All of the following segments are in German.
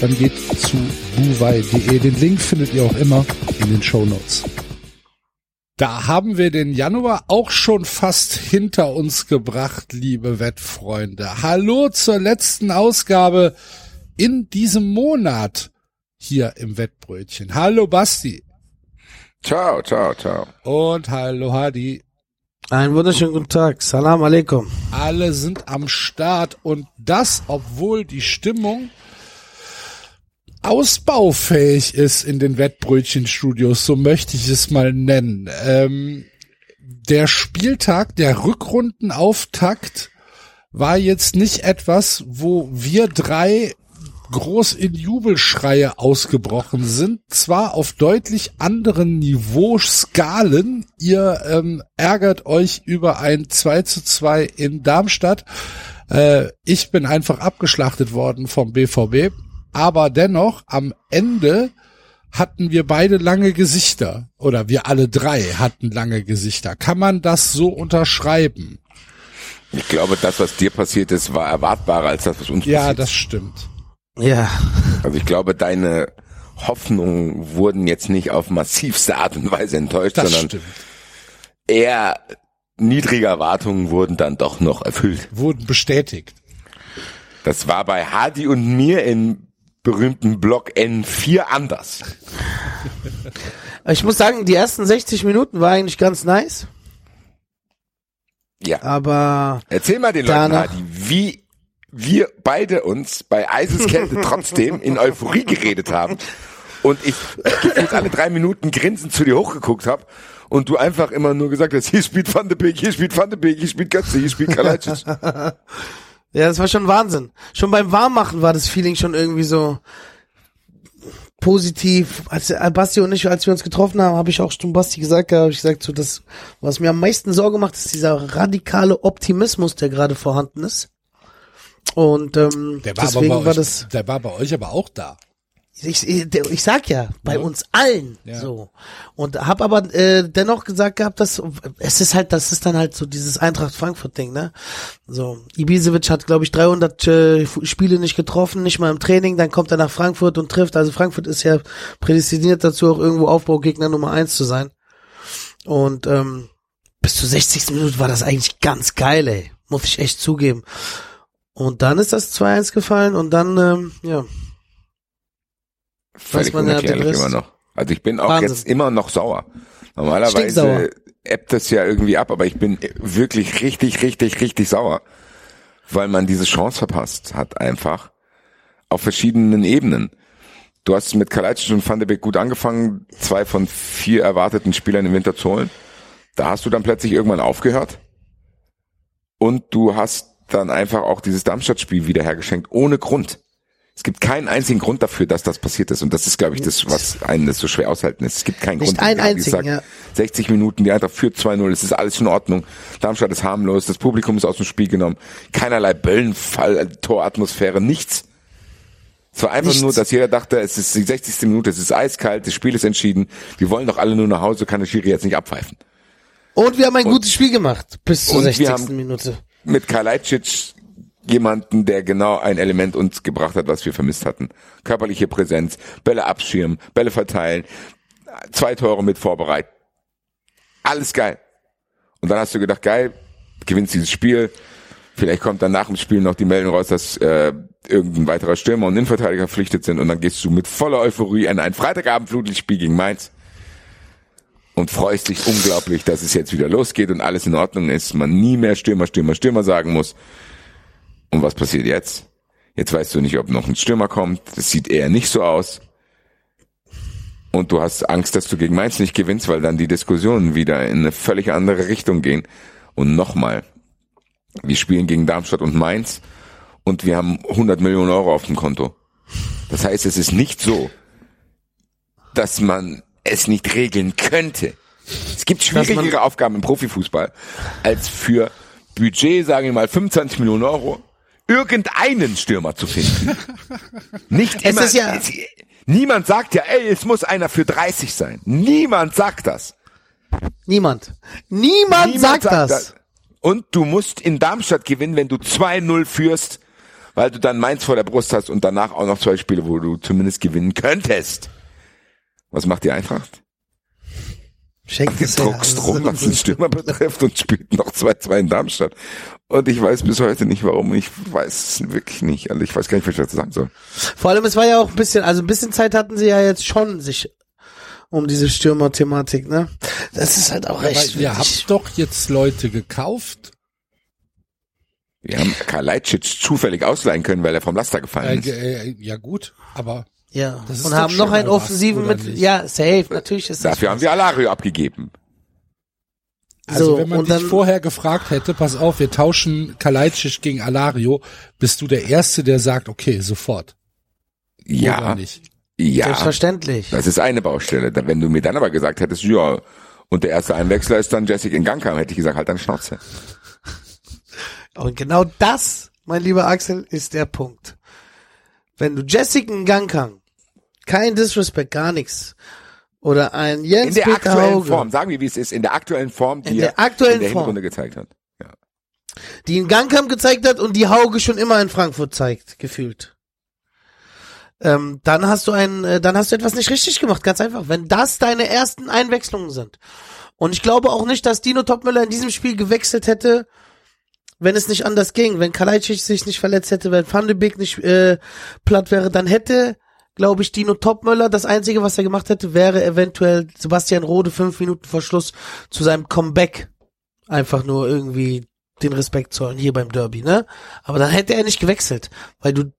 dann geht zu buwei.de. Den Link findet ihr auch immer in den Show Notes. Da haben wir den Januar auch schon fast hinter uns gebracht, liebe Wettfreunde. Hallo zur letzten Ausgabe in diesem Monat hier im Wettbrötchen. Hallo Basti. Ciao, ciao, ciao. Und hallo Hadi. Einen wunderschönen guten Tag. Salam alaikum. Alle sind am Start und das, obwohl die Stimmung ausbaufähig ist in den Wettbrötchenstudios, so möchte ich es mal nennen. Ähm, der Spieltag, der Rückrundenauftakt war jetzt nicht etwas, wo wir drei groß in Jubelschreie ausgebrochen sind, zwar auf deutlich anderen Niveauskalen. Ihr ähm, ärgert euch über ein 2 zu 2 in Darmstadt. Äh, ich bin einfach abgeschlachtet worden vom BVB. Aber dennoch, am Ende hatten wir beide lange Gesichter. Oder wir alle drei hatten lange Gesichter. Kann man das so unterschreiben? Ich glaube, das, was dir passiert ist, war erwartbarer als das, was uns Ja, passiert das stimmt. Ja. Also ich glaube, deine Hoffnungen wurden jetzt nicht auf massivste Art und Weise enttäuscht, Das sondern stimmt. eher niedrige Erwartungen wurden dann doch noch erfüllt. Wurden bestätigt. Das war bei Hadi und mir im berühmten Block N4 anders. Ich muss sagen, die ersten 60 Minuten war eigentlich ganz nice, Ja. aber Erzähl mal den Leuten, Hadi, wie wir beide uns bei Eiseskälte trotzdem in Euphorie geredet haben und ich gefühlt alle drei Minuten grinsend zu dir hochgeguckt habe und du einfach immer nur gesagt hast, hier spielt Van de Beek, hier spielt Van de Beek, hier spielt Götze, hier spielt Kalajdzic. ja, das war schon Wahnsinn. Schon beim Warmmachen war das Feeling schon irgendwie so positiv. Als äh, Basti und ich, als wir uns getroffen haben, habe ich auch schon Basti gesagt, habe ich gesagt, so das, was mir am meisten Sorge macht, ist dieser radikale Optimismus, der gerade vorhanden ist. Und ähm, Der war, deswegen bei war euch, das. der war bei euch aber auch da. Ich, ich, sag ja, bei Ja. uns allen Ja. so. Und hab aber äh, dennoch gesagt gehabt, dass es ist halt, das ist dann halt so dieses Eintracht Frankfurt Ding, ne? So, Ibisevic hat glaube ich 300 äh, Spiele nicht getroffen, nicht mal im Training, dann kommt er nach Frankfurt und trifft. Also Frankfurt ist ja prädestiniert dazu, auch irgendwo Aufbaugegner Nummer eins zu sein. Und ähm, bis zur 60. Minute war das eigentlich ganz geil, ey. Muss ich echt zugeben. Und dann ist das 2-1 gefallen und dann, ähm, ja, Völlig unerklärlich immer noch. Also ich bin auch Wahnsinn. jetzt immer noch sauer. Normalerweise ebbt das ja irgendwie ab, aber ich bin wirklich richtig, richtig, richtig sauer, weil man diese Chance verpasst hat einfach auf verschiedenen Ebenen. Du hast mit Kalajdzic und Van de Beek gut angefangen, zwei von vier erwarteten Spielern im Winter zu holen. Da hast du dann plötzlich irgendwann aufgehört und du hast dann einfach auch dieses Darmstadt-Spiel wieder hergeschenkt, ohne Grund. Es gibt keinen einzigen Grund dafür, dass das passiert ist. Und das ist, glaube ich, das, was einen das so schwer aushalten ist. Es gibt keinen Nicht Grund. einen einzigen, ja. 60 Minuten, die Eintracht führt 2-0, es ist alles in Ordnung. Darmstadt ist harmlos, das Publikum ist aus dem Spiel genommen. Keinerlei Böllenfall, Toratmosphäre, nichts. Es war einfach Nichts. nur, dass jeder dachte, es ist die 60. Minute, es ist eiskalt, das Spiel ist entschieden, wir wollen doch alle nur nach Hause, kann der Schiri jetzt nicht abpfeifen. Und wir haben ein gutes Spiel gemacht bis zur und wir 60. haben- Minute. mit Kalajdzic jemanden, der genau ein Element uns gebracht hat, was wir vermisst hatten. Körperliche Präsenz, Bälle abschirmen, Bälle verteilen, zwei Tore mit vorbereiten. Alles geil. Und dann hast du gedacht, geil, gewinnst dieses Spiel. Vielleicht kommt dann nach dem Spiel noch die Meldung raus, dass äh, irgendein weiterer Stürmer und Innenverteidiger verpflichtet sind und dann gehst du mit voller Euphorie in ein Freitagabend-Flutlichtspiel gegen Mainz und freust dich unglaublich, dass es jetzt wieder losgeht und alles in Ordnung ist, man nie mehr Stürmer, Stürmer, Stürmer sagen muss. Und was passiert jetzt? Jetzt weißt du nicht, ob noch ein Stürmer kommt. Das sieht eher nicht so aus. Und du hast Angst, dass du gegen Mainz nicht gewinnst, weil dann die Diskussionen wieder in eine völlig andere Richtung gehen. Und nochmal, wir spielen gegen Darmstadt und Mainz und wir haben 100 Millionen Euro auf dem Konto. Das heißt, es ist nicht so, dass man es nicht regeln könnte. Es gibt schwierigere Aufgaben im Profifußball, als für Budget, sagen wir mal, 25 Millionen Euro, irgendeinen Stürmer zu finden. Nicht Es immer. ist ja- es, niemand sagt ja, ey, es muss einer für 30 sein. Niemand sagt das. Niemand. Niemand, Niemand sagt, das. Und du musst in Darmstadt gewinnen, wenn du 2-0 führst, weil du dann Mainz vor der Brust hast und danach auch noch zwei Spiele, wo du zumindest gewinnen könntest. Was macht die Eintracht? Schenkt es druckst rum, was den Stürmer betrifft und spielt noch 2-2 in Darmstadt. Und ich weiß bis heute nicht, warum. Ich weiß es wirklich nicht. Also ich weiß gar nicht, was ich dazu sagen soll. Vor allem, es war ja auch ein bisschen, also ein bisschen Zeit hatten sie ja jetzt schon sich um diese Stürmer-Thematik, ne? Das ist halt auch Aber echt. ihr habt doch jetzt Leute gekauft. Wir haben Kalajdzic zufällig ausleihen können, weil er vom Laster Äh, gefallen ist. ge- äh, ja gut, aber ja. das ist Und haben noch einen Offensiven oder mit, nicht? ja, safe, natürlich ist das. Dafür haben wir Alario abgegeben. also So, wenn man und dich dann- vorher gefragt hätte, pass auf, wir tauschen Kalajdzic gegen Alario, bist du der Erste, der sagt, okay, sofort. Oder Ja, nicht? ja. Selbstverständlich. Das ist eine Baustelle. Wenn du mir dann aber gesagt hättest, ja, und der erste Einwechsler ist dann Jessica in Gang kam, hätte ich gesagt, halt deine Schnauze. Und genau das, mein lieber Axel, ist der Punkt. Wenn du Jessica in Gang kann, kein Disrespect, gar nichts, oder ein In Jens der Peter aktuellen Hauge, Form, sagen wir, wie es ist, in der aktuellen Form, die In er der aktuellen in der Form. Hinrunde gezeigt hat. Ja. die in Gangkamp gezeigt hat und die Hauge schon immer in Frankfurt zeigt, gefühlt. Ähm, dann hast du ein, äh, dann hast du etwas nicht richtig gemacht, ganz einfach. Wenn das deine ersten Einwechslungen sind. Und ich glaube auch nicht, dass Dino Topmüller in diesem Spiel gewechselt hätte, wenn es nicht anders ging. Wenn Kalajdzic sich nicht verletzt hätte, wenn Van de Beek nicht äh, platt wäre, dann hätte, glaube ich, Dino Topmöller das Einzige, was er gemacht hätte, wäre eventuell Sebastian Rode fünf Minuten vor Schluss zu seinem Comeback einfach nur irgendwie den Respekt zollen hier beim Derby, ne? Aber dann hätte er nicht gewechselt, weil du,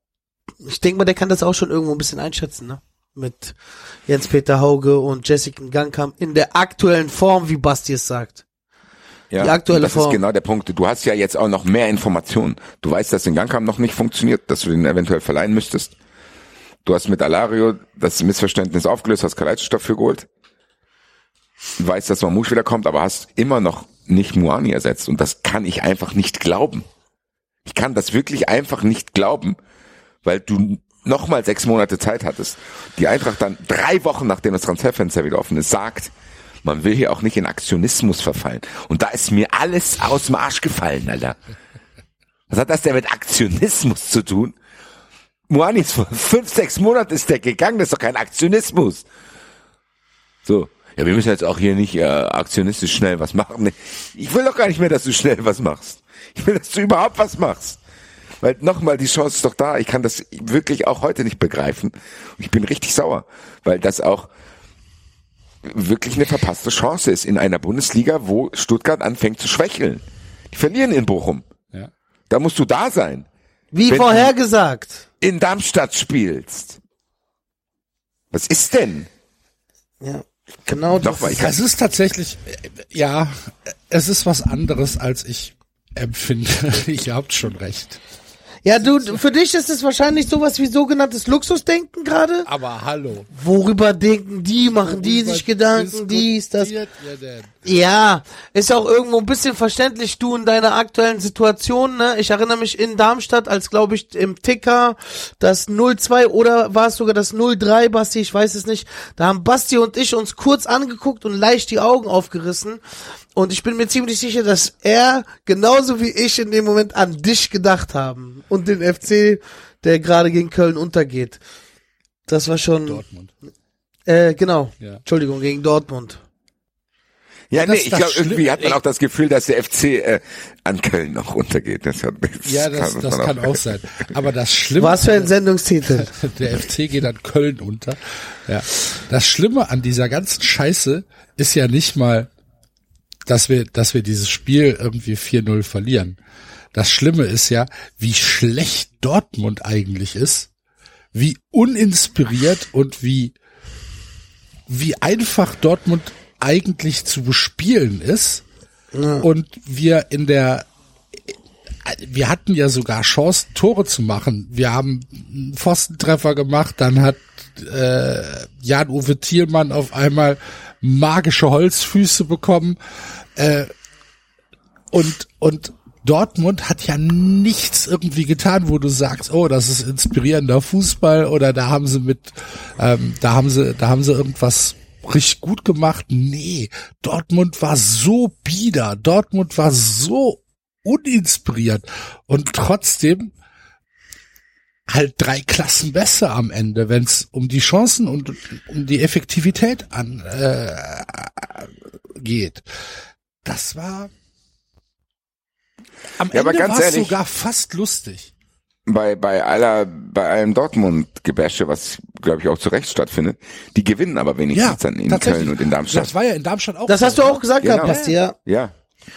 ich denke mal, der kann das auch schon irgendwo ein bisschen einschätzen, ne? Mit Jens-Peter Hauge und Jessica Gangkamp in der aktuellen Form, wie Basti es sagt. Ja, Die aktuelle das Form. ist genau der Punkt. Du hast ja jetzt auch noch mehr Informationen. Du weißt, dass in Gangkamp noch nicht funktioniert, dass du den eventuell verleihen müsstest. Du hast mit Alario das Missverständnis aufgelöst, hast Kalajdzic dafür geholt. Du weißt, dass Mamouche wieder kommt, aber hast immer noch nicht Muani ersetzt. Und das kann ich einfach nicht glauben. Ich kann das wirklich einfach nicht glauben, weil du nochmal sechs Monate Zeit hattest. Die Eintracht dann drei Wochen, nachdem das Transferfenster wieder offen ist, sagt, man will hier auch nicht in Aktionismus verfallen. Und da ist mir alles aus dem Arsch gefallen, Alter. Was hat das denn mit Aktionismus zu tun? Moani ist vor fünf, sechs Monaten ist der gegangen, das ist doch kein Aktionismus. So. Ja, wir müssen jetzt auch hier nicht äh, aktionistisch schnell was machen. Ich will doch gar nicht mehr, dass du schnell was machst. Ich will, dass du überhaupt was machst. Weil nochmal, die Chance ist doch da. Ich kann das wirklich auch heute nicht begreifen. Ich bin richtig sauer, weil das auch wirklich eine verpasste Chance ist in einer Bundesliga, wo Stuttgart anfängt zu schwächeln. Die verlieren in Bochum. Ja. Da musst du da sein. Wie Wenn- vorhergesagt. In Darmstadt spielst. Was ist denn? Ja, genau das. Nochmal, ich Es ist tatsächlich, äh, ja, es ist was anderes, als ich empfinde. Ihr habt schon recht. Ja, du, für dich ist es wahrscheinlich sowas wie sogenanntes Luxusdenken gerade. Aber hallo. Worüber denken die, machen die Worüber sich Gedanken, dies, das. Ja, ist auch irgendwo ein bisschen verständlich, du in deiner aktuellen Situation, ne? Ich erinnere mich in Darmstadt, als glaube ich im Ticker das 02 oder war es sogar das 03, Basti, ich weiß es nicht. Da haben Basti und ich uns kurz angeguckt und leicht die Augen aufgerissen. Und ich bin mir ziemlich sicher, dass er genauso wie ich in dem Moment an dich gedacht haben. Und den FC, der gerade gegen Köln untergeht. Das war schon, Dortmund. äh, genau. Ja. Entschuldigung, gegen Dortmund. Ja, das- nee, ich das glaube, irgendwie hat man auch das Gefühl, dass der FC äh, an Köln noch runtergeht. Das hat, das Ja, das, das man kann auch sein. Aber das Schlimme, Was für ein Sendungstitel. der FC geht an Köln unter. Ja. Das Schlimme an dieser ganzen Scheiße ist ja nicht mal, dass wir, dass wir dieses Spiel irgendwie 4-0 verlieren. Das Schlimme ist ja, wie schlecht Dortmund eigentlich ist, wie uninspiriert und wie, wie einfach Dortmund eigentlich zu bespielen ist und wir in der wir hatten ja sogar Chancen, Tore zu machen. Wir haben einen Pfostentreffer gemacht, dann hat äh, Jan-Uwe Thielmann auf einmal magische Holzfüße bekommen. Äh, und, und Dortmund hat ja nichts irgendwie getan, wo du sagst, oh, das ist inspirierender Fußball oder da haben sie mit, ähm, da haben sie, da haben sie irgendwas richtig gut gemacht. Nee, Dortmund war so bieder, Dortmund war so uninspiriert und trotzdem halt drei Klassen besser am Ende, wenn es um die Chancen und um die Effektivität an äh, geht. Das war am Ja, aber Ende ganz war es ehrlich- sogar fast lustig. bei bei aller bei allem Dortmund-Gebäsche, was glaube ich auch zu Recht stattfindet, die gewinnen aber wenigstens dann in. Köln und in Darmstadt. Das war ja in Darmstadt auch. Das hast du auch gesagt Genau. gehabt, Basti, ja. Ja,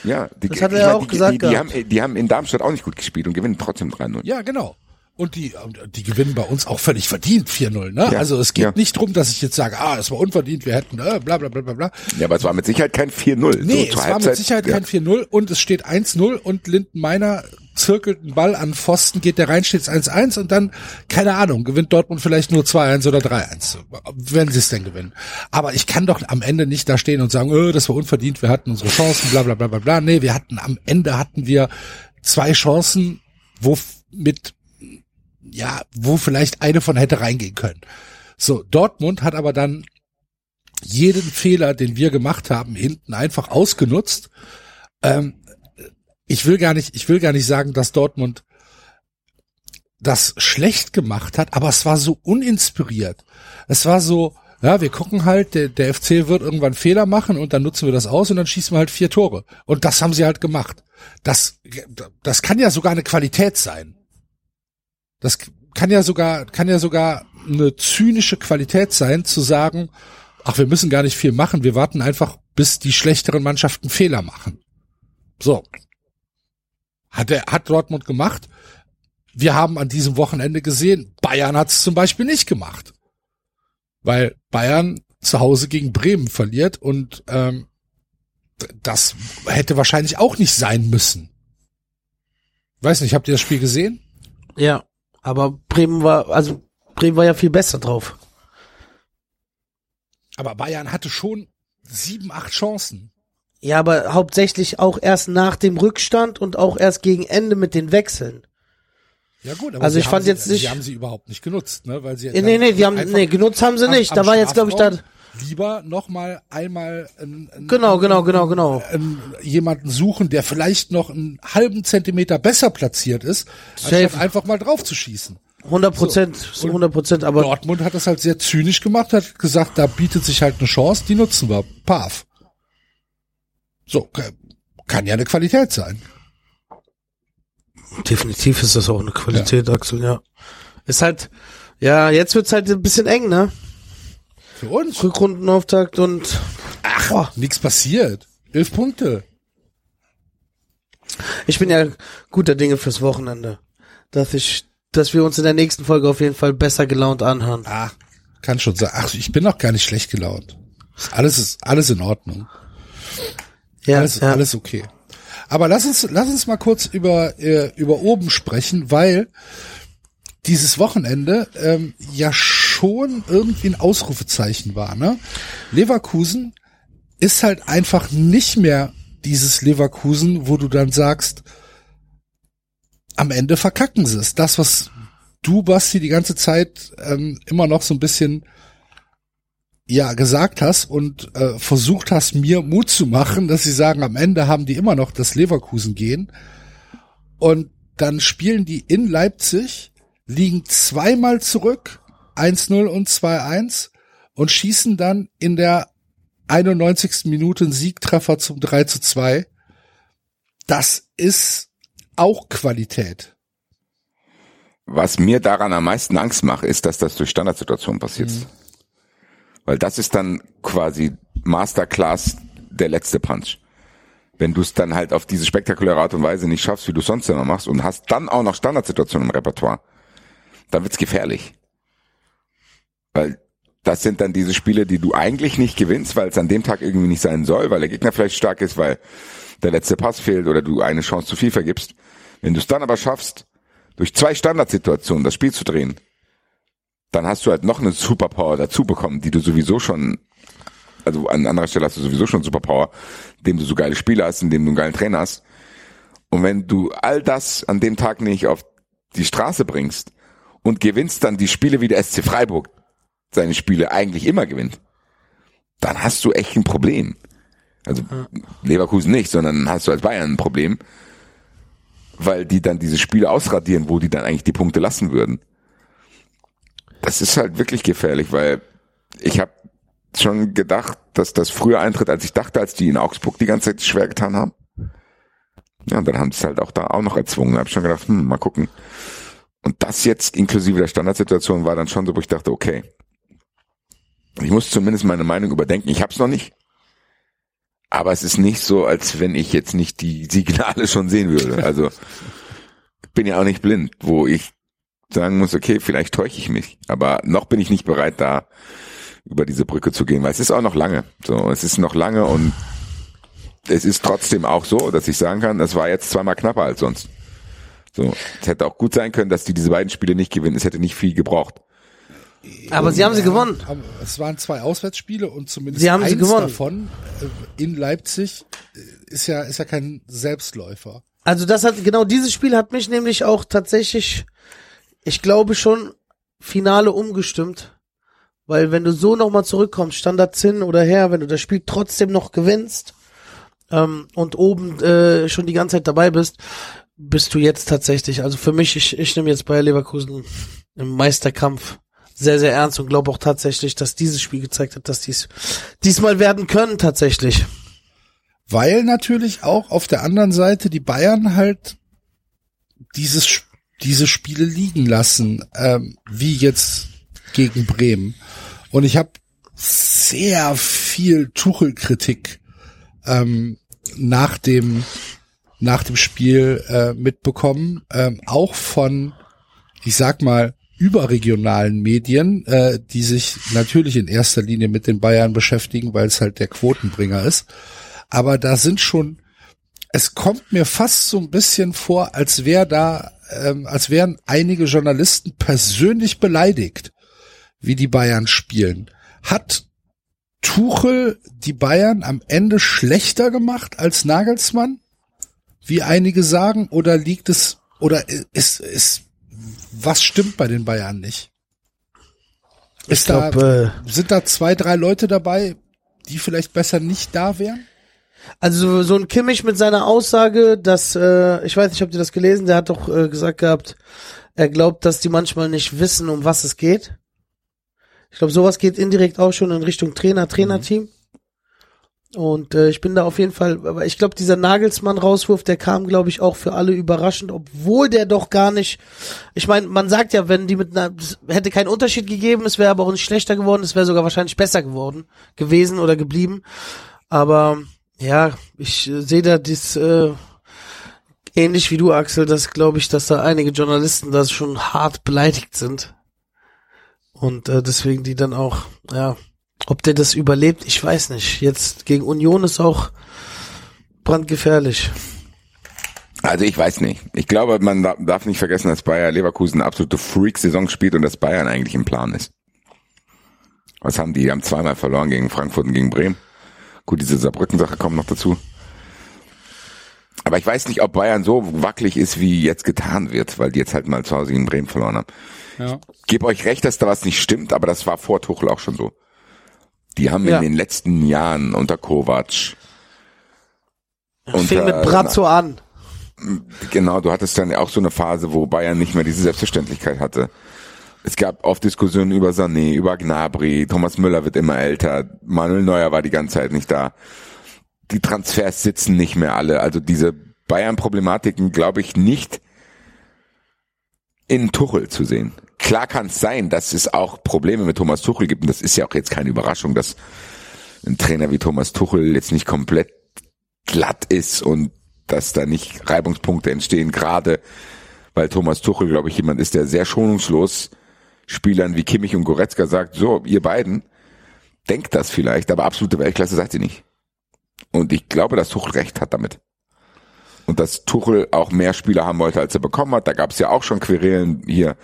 ja. Die, Das hat er ja auch die, gesagt Die, die, gehabt. haben, die haben in Darmstadt auch nicht gut gespielt und gewinnen trotzdem 3-0. Ja, genau. Und die, die gewinnen bei uns auch völlig verdient 4-0. Ne? Ja, Also es geht ja. nicht drum, dass ich jetzt sage, ah, es war unverdient, wir hätten äh, bla bla bla bla bla. Ja, aber es war mit Sicherheit kein 4-0. Nee, so, es war Halbzeit, mit Sicherheit ja. kein 4-0 und es steht 1-0 und Linden Meiner zirkelt einen Ball an Pfosten, geht der rein, steht's 1-1 und dann, keine Ahnung, gewinnt Dortmund vielleicht nur 2-1 oder 3-1, wenn sie es denn gewinnen. Aber ich kann doch am Ende nicht da stehen und sagen, öh, das war unverdient, wir hatten unsere Chancen, bla bla bla bla bla. Nee, wir hatten am Ende hatten wir zwei Chancen, wo mit ja, wo vielleicht eine von hätte reingehen können. So, Dortmund hat aber dann jeden Fehler, den wir gemacht haben, hinten einfach ausgenutzt. Ähm, ich will gar nicht, ich will gar nicht sagen, dass Dortmund das schlecht gemacht hat, aber es war so uninspiriert. Es war so, ja, wir gucken halt, der, der FC wird irgendwann Fehler machen und dann nutzen wir das aus und dann schießen wir halt vier Tore. Und das haben sie halt gemacht. Das, das kann ja sogar eine Qualität sein. Das kann ja sogar, kann ja sogar eine zynische Qualität sein, zu sagen, ach, wir müssen gar nicht viel machen, wir warten einfach, bis die schlechteren Mannschaften Fehler machen. So. Hat er, hat Dortmund gemacht. Wir haben an diesem Wochenende gesehen, Bayern hat es zum Beispiel nicht gemacht. Weil Bayern zu Hause gegen Bremen verliert und ähm, das hätte wahrscheinlich auch nicht sein müssen. Weiß nicht, habt ihr das Spiel gesehen? Ja. Aber Bremen war, also Bremen war ja viel besser drauf. Aber Bayern hatte schon sieben, acht Chancen. Ja, aber hauptsächlich auch erst nach dem Rückstand und auch erst gegen Ende mit den Wechseln. Ja gut, aber Also ich haben fand sie, jetzt nicht- Sie haben sie überhaupt nicht genutzt, ne? Weil sie Nee, nee, die haben, nee, genutzt haben sie am- nicht. am Da war jetzt, glaube ich, da, lieber noch mal einmal ein, ein, genau, genau, genau, genau. ein, jemanden suchen, der vielleicht noch einen halben Zentimeter besser platziert ist, anstatt einfach mal drauf zu schießen. 100 Prozent, So. Und 100 Prozent, aber Dortmund hat das halt sehr zynisch gemacht, hat gesagt, da bietet sich halt eine Chance, die nutzen wir. Paf. So, ka- kann ja eine Qualität sein. definitiv ist das auch eine Qualität, Axel, ja. Ist halt, ja, jetzt wird's halt ein bisschen eng, ne? Für uns. Rückrundenauftakt und, ach, oh, Nichts passiert. Elf Punkte. ich bin ja guter Dinge fürs Wochenende. Dass ich, dass wir uns in der nächsten Folge auf jeden Fall besser gelaunt anhören. Ah, kann schon sein. Ach, ich bin noch gar nicht schlecht gelaunt. Alles ist alles in Ordnung. Ja, alles, ja. alles okay. Aber lass uns, lass uns mal kurz über, äh, über oben sprechen, weil dieses Wochenende ähm, ja schon irgendwie ein Ausrufezeichen war. Ne? Leverkusen ist halt einfach nicht mehr dieses Leverkusen, wo du dann sagst, am Ende verkacken sie es. Das, was du, Basti, die ganze Zeit ähm, immer noch so ein bisschen ja gesagt hast und äh, versucht hast, mir Mut zu machen, dass sie sagen, am Ende haben die immer noch das Leverkusen gehen. Und dann spielen die in Leipzig, liegen zweimal zurück, 1-0 und 2-1 und schießen dann in der 91. Minute einen Siegtreffer zum 3 zu 2. Das ist auch Qualität. Was mir daran am meisten Angst macht, ist, dass das durch Standardsituationen passiert. Mhm. Weil das ist dann quasi Masterclass der letzte Punch. Wenn du es dann halt auf diese spektakuläre Art und Weise nicht schaffst, wie du sonst immer machst und hast dann auch noch Standardsituationen im Repertoire, dann wird's gefährlich. Weil das sind dann diese Spiele, die du eigentlich nicht gewinnst, weil es an dem Tag irgendwie nicht sein soll, weil der Gegner vielleicht stark ist, weil der letzte Pass fehlt oder du eine Chance zu viel vergibst. Wenn du es dann aber schaffst, durch zwei Standardsituationen das Spiel zu drehen, dann hast du halt noch eine Superpower dazu bekommen, die du sowieso schon, also an anderer Stelle hast du sowieso schon Superpower, indem du so geile Spieler hast, indem du einen geilen Trainer hast. Und wenn du all das an dem Tag nicht auf die Straße bringst und gewinnst dann die Spiele wie der SC Freiburg seine Spiele eigentlich immer gewinnt, dann hast du echt ein Problem. Also Leverkusen nicht, sondern hast du als Bayern ein Problem, weil die dann diese Spiele ausradieren, wo die dann eigentlich die Punkte lassen würden. Das ist halt wirklich gefährlich, weil ich habe schon gedacht, dass das früher eintritt, als ich dachte, als die in Augsburg die ganze Zeit schwer getan haben. Ja, und dann haben sie es halt auch da auch noch erzwungen. Da habe ich schon gedacht, hm, mal gucken. Und das jetzt inklusive der Standardsituation war dann schon so, wo ich dachte, okay, ich muss zumindest meine Meinung überdenken. Ich habe es noch nicht. Aber es ist nicht so, als wenn ich jetzt nicht die Signale schon sehen würde. Also ich bin ja auch nicht blind, wo ich sagen muss, okay, vielleicht täusche ich mich. Aber noch bin ich nicht bereit, da über diese Brücke zu gehen, weil es ist auch noch lange. So, es ist noch lange und es ist trotzdem auch so, dass ich sagen kann, es war jetzt zweimal knapper als sonst. So, es hätte auch gut sein können, dass die diese beiden Spiele nicht gewinnen. Es hätte nicht viel gebraucht. Aber sie haben sie gewonnen. Es waren zwei Auswärtsspiele und zumindest Sie haben sie eins gewonnen. davon äh, in Leipzig äh, ist ja ist ja kein Selbstläufer. Also das hat, genau dieses Spiel hat mich nämlich auch tatsächlich, ich glaube schon, Finale umgestimmt. Weil wenn du so nochmal zurückkommst, Standard Zinn oder her, wenn du das Spiel trotzdem noch gewinnst ähm, und oben äh, schon die ganze Zeit dabei bist, bist du jetzt tatsächlich, also für mich, ich, ich nehme jetzt Bayer Leverkusen im Meisterkampf sehr, sehr ernst und glaube auch tatsächlich, dass dieses Spiel gezeigt hat, dass dies diesmal werden können tatsächlich. Weil natürlich auch auf der anderen Seite die Bayern halt dieses, diese Spiele liegen lassen, ähm, wie jetzt gegen Bremen. Und ich habe sehr viel Tuchel-Kritik ähm, nach dem nach dem Spiel äh, mitbekommen, ähm, auch von, ich sag mal, überregionalen Medien, äh, die sich natürlich in erster Linie mit den Bayern beschäftigen, weil es halt der Quotenbringer ist. Aber da sind schon, es kommt mir fast so ein bisschen vor, als wäre da, ähm, als wären einige Journalisten persönlich beleidigt, wie die Bayern spielen. Hat Tuchel die Bayern am Ende schlechter gemacht als Nagelsmann? Wie einige sagen, oder liegt es, oder ist, ist, was stimmt bei den Bayern nicht? Ist Ich glaube, äh, Sind da zwei, drei Leute dabei, die vielleicht besser nicht da wären? Also so ein Kimmich mit seiner Aussage, dass, äh, ich weiß nicht, habt ihr das gelesen, der hat doch äh, gesagt gehabt, er glaubt, dass die manchmal nicht wissen, um was es geht. Ich glaube, sowas geht indirekt auch schon in Richtung Trainer, Trainerteam. Und äh, ich bin da auf jeden Fall, aber ich glaube, dieser Nagelsmann-Rauswurf, der kam, glaube ich, auch für alle überraschend, obwohl der doch gar nicht. Ich meine, man sagt ja, wenn die mit einer, hätte keinen Unterschied gegeben, es wäre aber auch nicht schlechter geworden, es wäre sogar wahrscheinlich besser geworden, gewesen oder geblieben. Aber ja, ich äh, sehe da das äh, ähnlich wie du, Axel, dass glaube ich, dass da einige Journalisten da schon hart beleidigt sind. Und äh, deswegen die dann auch, ja, ob der das überlebt, ich weiß nicht. Jetzt gegen Union ist auch brandgefährlich. Also ich weiß nicht. Ich glaube, man da- darf nicht vergessen, dass Bayer Leverkusen eine absolute Freak-Saison spielt und dass Bayern eigentlich im Plan ist. Was haben die? Die haben zweimal verloren gegen Frankfurt und gegen Bremen. Gut, diese Saarbrücken-Sache kommt noch dazu. Aber ich weiß nicht, ob Bayern so wackelig ist, wie jetzt getan wird, weil die jetzt halt mal zu Hause gegen Bremen verloren haben. Ja. Gebe euch recht, dass da was nicht stimmt, aber das war vor Tuchel auch schon so. Die haben Ja. in den letzten Jahren unter Kovac Fing mit Brazzo an. Genau, du hattest dann auch so eine Phase, wo Bayern nicht mehr diese Selbstverständlichkeit hatte. Es gab oft Diskussionen über Sané, über Gnabry, Thomas Müller wird immer älter, Manuel Neuer war die ganze Zeit nicht da. Die Transfers sitzen nicht mehr alle. Also diese Bayern-Problematiken glaube ich nicht in Tuchel zu sehen. Klar kann es sein, dass es auch Probleme mit Thomas Tuchel gibt und das ist ja auch jetzt keine Überraschung, dass ein Trainer wie Thomas Tuchel jetzt nicht komplett glatt ist und dass da nicht Reibungspunkte entstehen, gerade weil Thomas Tuchel, glaube ich, jemand ist, der sehr schonungslos Spielern wie Kimmich und Goretzka sagt, so, ihr beiden, denkt das vielleicht, aber absolute Weltklasse seid ihr nicht. Und ich glaube, dass Tuchel recht hat damit. und dass Tuchel auch mehr Spieler haben wollte, als er bekommen hat. Da gab es ja auch schon Querelen hier,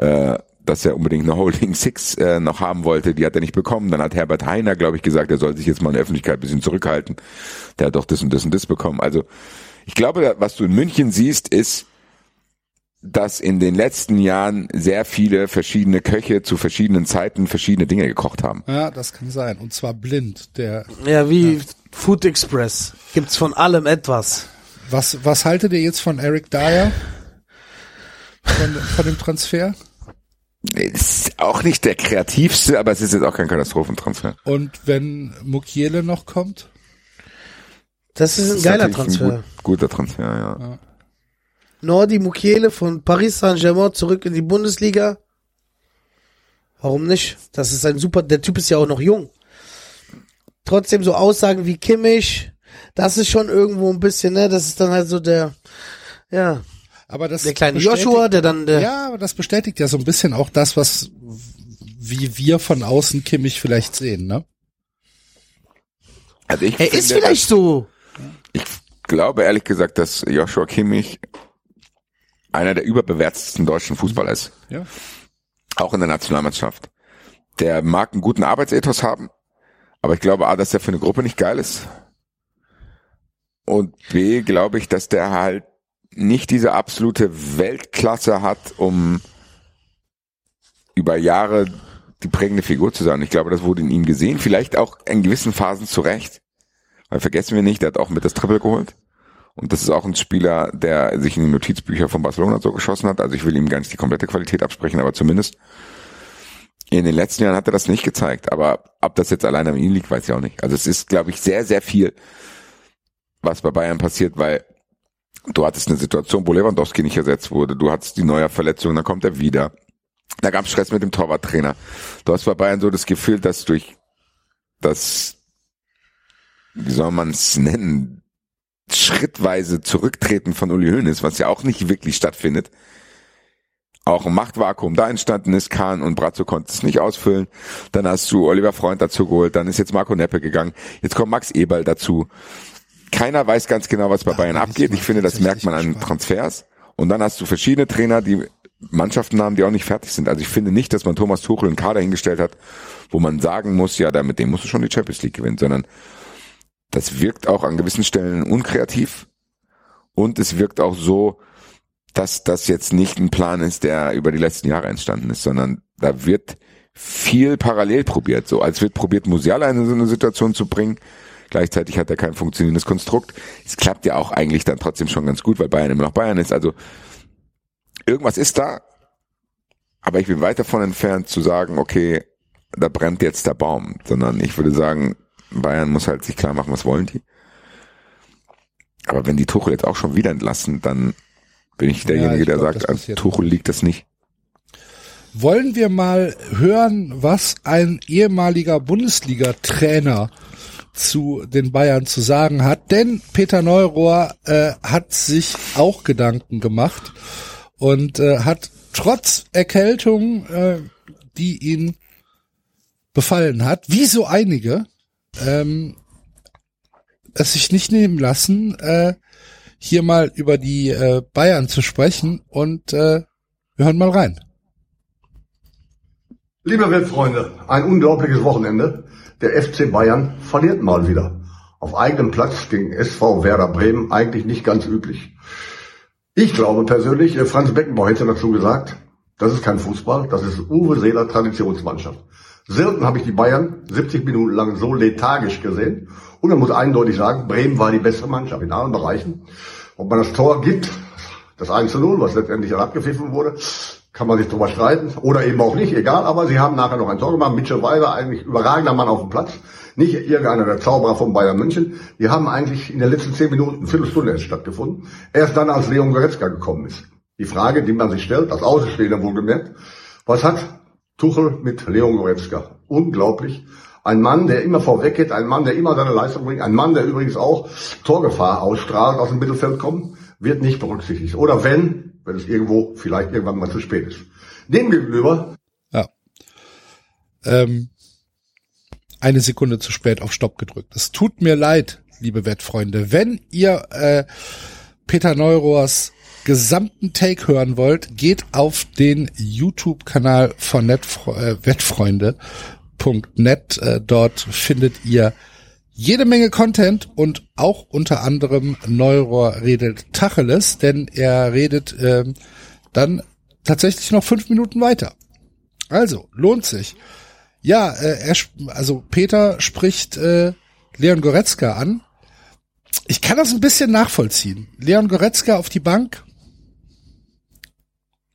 äh, dass er unbedingt eine Holding Six äh, noch haben wollte. Die hat er nicht bekommen. Dann hat Herbert Heiner, glaube ich, gesagt, er soll sich jetzt mal in der Öffentlichkeit ein bisschen zurückhalten. Der hat doch das und das und das bekommen. Also ich glaube, was du in München siehst, ist, dass in den letzten Jahren sehr viele verschiedene Köche zu verschiedenen Zeiten verschiedene Dinge gekocht haben. Ja, das kann sein. Und zwar blind. Der, Ja, wie Food Express. Gibt's von allem etwas. was, was haltet ihr jetzt von Eric Dyer? Von, von dem Transfer? Ist auch nicht der kreativste, aber es ist jetzt auch kein Katastrophentransfer. Und wenn Mukiele noch kommt? Das ist ein ist geiler natürlich Transfer. Ein gut, guter Transfer, ja. Nordi Mukiele von Paris Saint-Germain zurück in die Bundesliga. Warum nicht? Das ist ein super, der Typ ist ja auch noch jung. Trotzdem so Aussagen wie Kimmich, das ist schon irgendwo ein bisschen, ne, das ist dann halt so der, ja, Aber das der kleine Joshua, der dann, der, Ja, aber das bestätigt ja so ein bisschen auch das, was wie wir von außen Kimmich vielleicht sehen, ne? Also ich er finde, ist vielleicht so. Ich glaube ehrlich gesagt, dass Joshua Kimmich einer der überbewertetsten deutschen Fußballer ist. Ja. Auch in der Nationalmannschaft. Der mag einen guten Arbeitsethos haben, aber ich glaube A, dass der für eine Gruppe nicht geil ist. Und B, glaube ich, dass der halt nicht diese absolute Weltklasse hat, um über Jahre die prägende Figur zu sein. Ich glaube, das wurde in ihm gesehen, vielleicht auch in gewissen Phasen zurecht. Weil vergessen wir nicht, der hat auch mit das Triple geholt. Und das ist auch ein Spieler, der sich in die Notizbücher von Barcelona so geschossen hat. Also ich will ihm gar nicht die komplette Qualität absprechen, aber zumindest in den letzten Jahren hat er das nicht gezeigt. Aber ob das jetzt allein an ihm liegt, weiß ich auch nicht. Also es ist, glaube ich, sehr, sehr viel, was bei Bayern passiert, weil du hattest eine Situation, wo Lewandowski nicht ersetzt wurde. Du hattest die neue Verletzung, dann kommt er wieder. Da gab es Stress mit dem Torwarttrainer. Du hast bei Bayern so das Gefühl, dass durch das, wie soll man es nennen, schrittweise Zurücktreten von Uli Hoeneß, was ja auch nicht wirklich stattfindet, auch ein Machtvakuum da entstanden ist, Kahn und Brazzo konnten es nicht ausfüllen. Dann hast du Oliver Freund dazu geholt, dann ist jetzt Marco Neppe gegangen, jetzt kommt Max Eberl dazu. Keiner weiß ganz genau, was bei Bayern abgeht. Ich finde, das merkt man an Transfers. Und dann hast du verschiedene Trainer, die Mannschaften haben, die auch nicht fertig sind. Also ich finde nicht, dass man Thomas Tuchel einen Kader hingestellt hat, wo man sagen muss, ja, da mit dem musst du schon die Champions League gewinnen, sondern das wirkt auch an gewissen Stellen unkreativ und es wirkt auch so, dass das jetzt nicht ein Plan ist, der über die letzten Jahre entstanden ist, sondern da wird viel parallel probiert. So als wird probiert, Musiala in so eine Situation zu bringen. Gleichzeitig hat er kein funktionierendes Konstrukt. Es klappt ja auch eigentlich dann trotzdem schon ganz gut, weil Bayern immer noch Bayern ist. Also irgendwas ist da, aber ich bin weit davon entfernt zu sagen, okay, da brennt jetzt der Baum, sondern ich würde sagen, Bayern muss halt sich klar machen, was wollen die. Aber wenn die Tuchel jetzt auch schon wieder entlassen, dann bin ich derjenige, ich der glaub, sagt, an Tuchel liegt das nicht. Wollen wir mal hören, was ein ehemaliger Bundesliga-Trainer zu den Bayern zu sagen hat? Denn Peter Neurohr äh, hat sich auch Gedanken gemacht und äh, hat trotz Erkältung, äh, die ihn befallen hat, wie so einige, ähm, es sich nicht nehmen lassen, äh, hier mal über die äh, Bayern zu sprechen und äh, wir hören mal rein. Liebe Weltfreunde, ein unglaubliches Wochenende. Der FC Bayern verliert mal wieder. Auf eigenem Platz gegen SV Werder Bremen eigentlich nicht ganz üblich. Ich glaube persönlich, äh, Franz Beckenbauer hätte dazu gesagt, das ist kein Fußball, das ist Uwe Seeler Traditionsmannschaft. Selten habe ich die Bayern 70 Minuten lang so lethargisch gesehen. Und man muss eindeutig sagen, Bremen war die bessere Mannschaft in allen Bereichen. Ob man das Tor gibt, das 1 zu 0, was letztendlich abgepfiffen wurde, kann man sich drüber streiten oder eben auch nicht, egal. Aber sie haben nachher noch ein Tor gemacht. Mitchell Weiser, eigentlich überragender Mann auf dem Platz. Nicht irgendeiner der Zauberer von Bayern München. Die haben eigentlich in den letzten zehn Minuten, eine Viertelstunde erst stattgefunden. Erst dann, als Leon Goretzka gekommen ist. Die Frage, die man sich stellt, als Außenstehender wohlgemerkt, was hat Tuchel mit Leon Goretzka? Unglaublich. Ein Mann, der immer vorweg geht, ein Mann, der immer seine Leistung bringt, ein Mann, der übrigens auch Torgefahr ausstrahlt, aus dem Mittelfeld kommt, wird nicht berücksichtigt. Oder wenn, wenn es irgendwo vielleicht irgendwann mal zu spät ist. Demgegenüber Ja. Ähm, eine Sekunde zu spät auf Stopp gedrückt. Es tut mir leid, liebe Wettfreunde. Wenn ihr äh, Peter Neurohrs gesamten Take hören wollt, geht auf den YouTube-Kanal von Netfre äh, Wettfreunde.net. Äh, dort findet ihr jede Menge Content und auch unter anderem Neurohr redet Tacheles, denn er redet ähm, dann tatsächlich noch fünf Minuten weiter. Also, lohnt sich. Ja, äh, er, also Peter spricht äh, Leon Goretzka an. Ich kann das ein bisschen nachvollziehen. Leon Goretzka auf die Bank,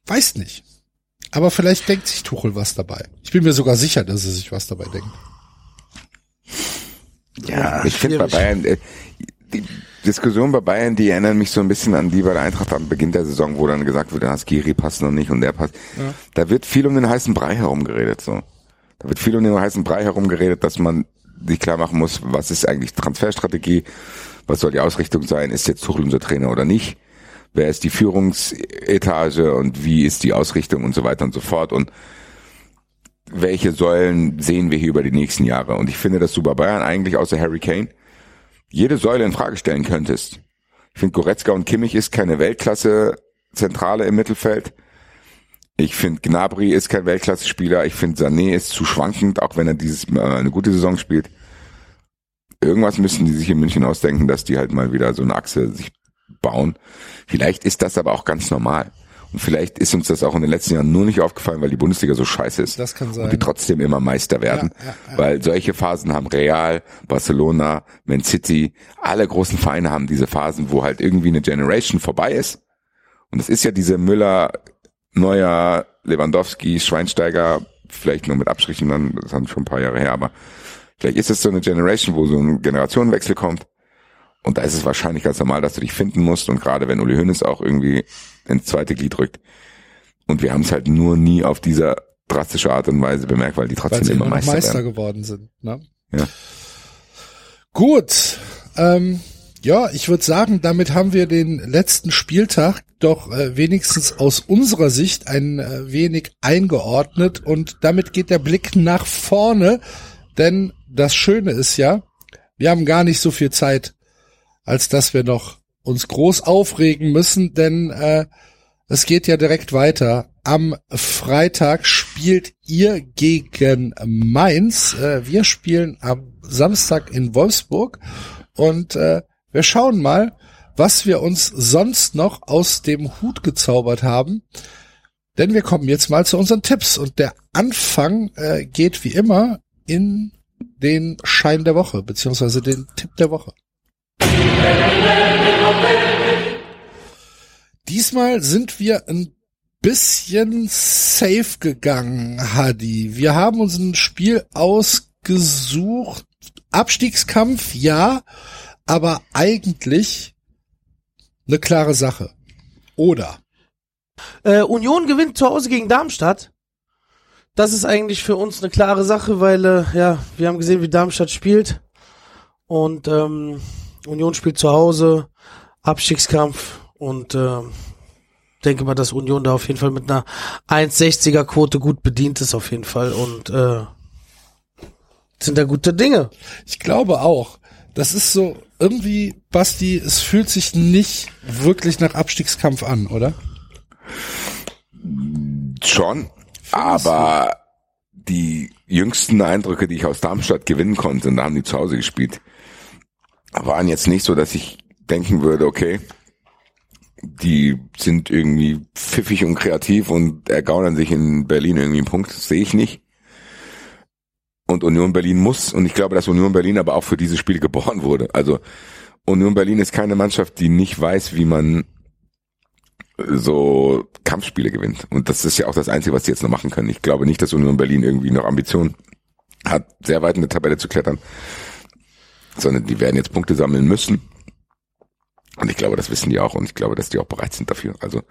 weiß nicht. Aber vielleicht denkt sich Tuchel was dabei. Ich bin mir sogar sicher, dass er sich was dabei denkt. Ja, ich finde bei Bayern, äh, die Diskussion bei Bayern, die erinnern mich so ein bisschen an die bei der Eintracht am Beginn der Saison, wo dann gesagt wurde, das Giri passt noch nicht und der passt. Ja. Da wird viel um den heißen Brei herumgeredet, so. Da wird viel um den heißen Brei herumgeredet, dass man sich klar machen muss, was ist eigentlich Transferstrategie, was soll die Ausrichtung sein, ist jetzt Tuchel unser Trainer oder nicht, wer ist die Führungsetage und wie ist die Ausrichtung und so weiter und so fort und welche Säulen sehen wir hier über die nächsten Jahre. Und ich finde, dass du bei Bayern eigentlich außer Harry Kane jede Säule in Frage stellen könntest. Ich finde, Goretzka und Kimmich ist keine Weltklasse Zentrale im Mittelfeld. Ich finde, Gnabry ist kein Weltklasse-Spieler. Ich finde, Sané ist zu schwankend, auch wenn er dieses äh, eine gute Saison spielt. Irgendwas müssen die sich in München ausdenken, dass die halt mal wieder so eine Achse sich bauen. Vielleicht ist das aber auch ganz normal. Vielleicht ist uns das auch in den letzten Jahren nur nicht aufgefallen, weil die Bundesliga so scheiße ist. Das kann sein. Und die trotzdem immer Meister werden. Ja, ja, ja. Weil solche Phasen haben Real, Barcelona, Man City, alle großen Vereine haben diese Phasen, wo halt irgendwie eine Generation vorbei ist. Und es ist ja diese Müller, Neuer, Lewandowski, Schweinsteiger, vielleicht nur mit Abstrichen dann, das haben schon ein paar Jahre her, aber vielleicht ist es so eine Generation, wo so ein Generationenwechsel kommt. Und da ist es wahrscheinlich ganz normal, dass du dich finden musst. Und gerade wenn Uli Hoeneß auch irgendwie ins zweite Glied rückt. Und wir haben es halt nur nie auf dieser drastische Art und Weise bemerkt, weil die trotzdem weil immer, immer Meister, Meister geworden sind. Ne? Ja. Gut. Ähm, ja, ich würde sagen, damit haben wir den letzten Spieltag doch äh, wenigstens aus unserer Sicht ein äh, wenig eingeordnet und damit geht der Blick nach vorne, denn das Schöne ist ja, wir haben gar nicht so viel Zeit als dass wir noch uns groß aufregen müssen, denn äh, es geht ja direkt weiter. Am Freitag spielt ihr gegen Mainz. Äh, wir spielen am Samstag in Wolfsburg und äh, wir schauen mal, was wir uns sonst noch aus dem Hut gezaubert haben. Denn wir kommen jetzt mal zu unseren Tipps und der Anfang äh, geht wie immer in den Schein der Woche, beziehungsweise den Tipp der Woche. Diesmal sind wir ein bisschen safe gegangen, Hadi. Wir haben uns ein Spiel ausgesucht. Abstiegskampf, ja, aber eigentlich eine klare Sache. Oder? Äh, Union gewinnt zu Hause gegen Darmstadt. Das ist eigentlich für uns eine klare Sache, weil äh, ja, wir haben gesehen, wie Darmstadt spielt. Und ähm, Union spielt zu Hause, Abstiegskampf und äh, denke mal, dass Union da auf jeden Fall mit einer 1,60er Quote gut bedient ist auf jeden Fall und äh, sind da gute Dinge. Ich glaube auch. Das ist so irgendwie, Basti, es fühlt sich nicht wirklich nach Abstiegskampf an, oder? Schon, aber die jüngsten Eindrücke, die ich aus Darmstadt gewinnen konnte, und da haben die zu Hause gespielt, waren jetzt nicht so, dass ich denken würde, okay, die sind irgendwie pfiffig und kreativ und ergaunern sich in Berlin irgendwie einen Punkt. Sehe ich nicht. Und Union Berlin muss, und ich glaube, dass Union Berlin aber auch für dieses Spiel geboren wurde. Also Union Berlin ist keine Mannschaft, die nicht weiß, wie man so Kampfspiele gewinnt. Und das ist ja auch das Einzige, was sie jetzt noch machen können. Ich glaube nicht, dass Union Berlin irgendwie noch Ambition hat, sehr weit in der Tabelle zu klettern sondern die werden jetzt Punkte sammeln müssen. Und ich glaube, das wissen die auch und ich glaube, dass die auch bereit sind dafür. Also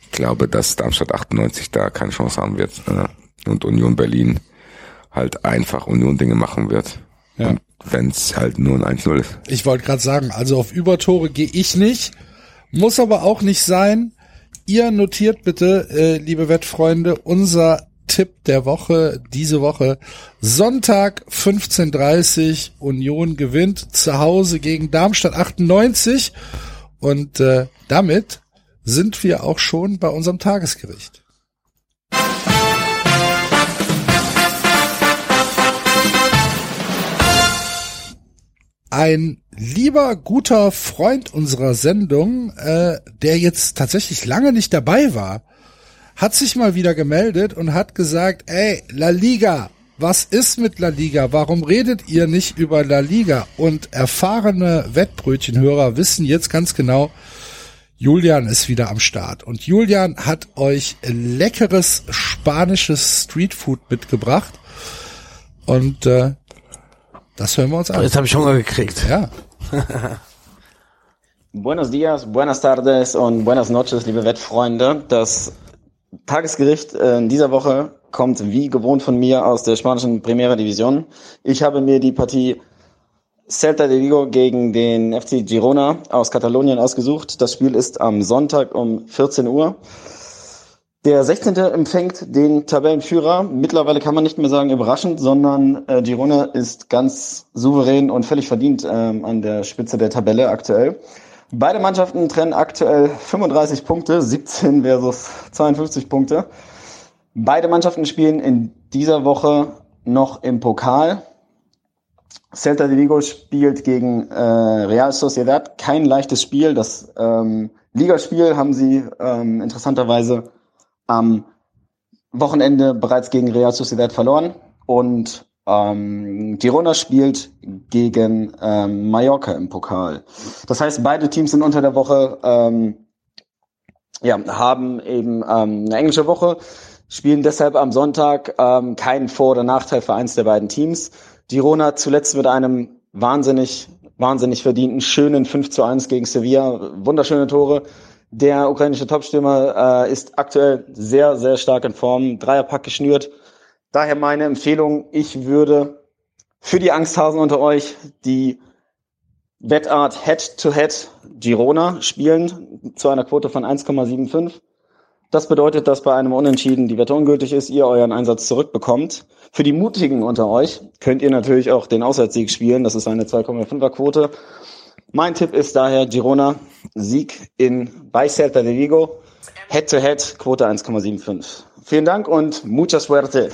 ich glaube, dass Darmstadt 98 da keine Chance haben wird äh, und Union Berlin halt einfach Union-Dinge machen wird. Ja. Und wenn es halt nur ein 1-0 ist. Ich wollte gerade sagen, also auf Übertore gehe ich nicht, muss aber auch nicht sein. Ihr notiert bitte, äh, liebe Wettfreunde, unser Tipp der Woche diese Woche. Sonntag 15.30 Union gewinnt zu Hause gegen Darmstadt 98. Und äh, damit sind wir auch schon bei unserem Tagesgericht. Ein lieber guter Freund unserer Sendung, äh, der jetzt tatsächlich lange nicht dabei war, hat sich mal wieder gemeldet und hat gesagt, ey, La Liga, was ist mit La Liga? Warum redet ihr nicht über La Liga? Und erfahrene Wettbrötchenhörer wissen jetzt ganz genau, Julian ist wieder am Start. Und Julian hat euch leckeres spanisches Streetfood mitgebracht. Und äh, das hören wir uns an. Jetzt habe ich Hunger gekriegt. Ja. Buenos dias, buenas tardes und buenas noches, liebe Wettfreunde. Das Tagesgericht äh, in dieser Woche kommt wie gewohnt von mir aus der spanischen Primera División. Ich habe mir die Partie Celta de Vigo gegen den FC Girona aus Katalonien ausgesucht. Das Spiel ist am Sonntag um 14 Uhr. Der 16. empfängt den Tabellenführer. Mittlerweile kann man nicht mehr sagen überraschend, sondern äh, Girona ist ganz souverän und völlig verdient ähm, an der Spitze der Tabelle aktuell. Beide Mannschaften trennen aktuell 35 Punkte, 17 versus 52 Punkte. Beide Mannschaften spielen in dieser Woche noch im Pokal. Celta de Vigo spielt gegen äh, Real Sociedad. Kein leichtes Spiel. Das ähm, Ligaspiel haben sie ähm, interessanterweise am Wochenende bereits gegen Real Sociedad verloren. Und ähm, Girona spielt gegen ähm, Mallorca im Pokal. Das heißt, beide Teams sind unter der Woche, ähm, ja, haben eben ähm, eine englische Woche, spielen deshalb am Sonntag ähm, keinen Vor- oder Nachteil für eins der beiden Teams. Girona zuletzt mit einem wahnsinnig, wahnsinnig verdienten, schönen 5 zu 1 gegen Sevilla, wunderschöne Tore. Der ukrainische Topstürmer äh, ist aktuell sehr, sehr stark in Form, Dreierpack geschnürt. Daher meine Empfehlung, ich würde für die Angsthasen unter euch die Wettart Head-to-Head Girona spielen zu einer Quote von 1,75. Das bedeutet, dass bei einem Unentschieden die Wette ungültig ist, ihr euren Einsatz zurückbekommt. Für die Mutigen unter euch könnt ihr natürlich auch den Auswärtssieg spielen. Das ist eine 2,5er Quote. Mein Tipp ist daher Girona Sieg in bei Celta de Vigo. Head-to-Head Quote 1,75. Vielen Dank und mucha suerte.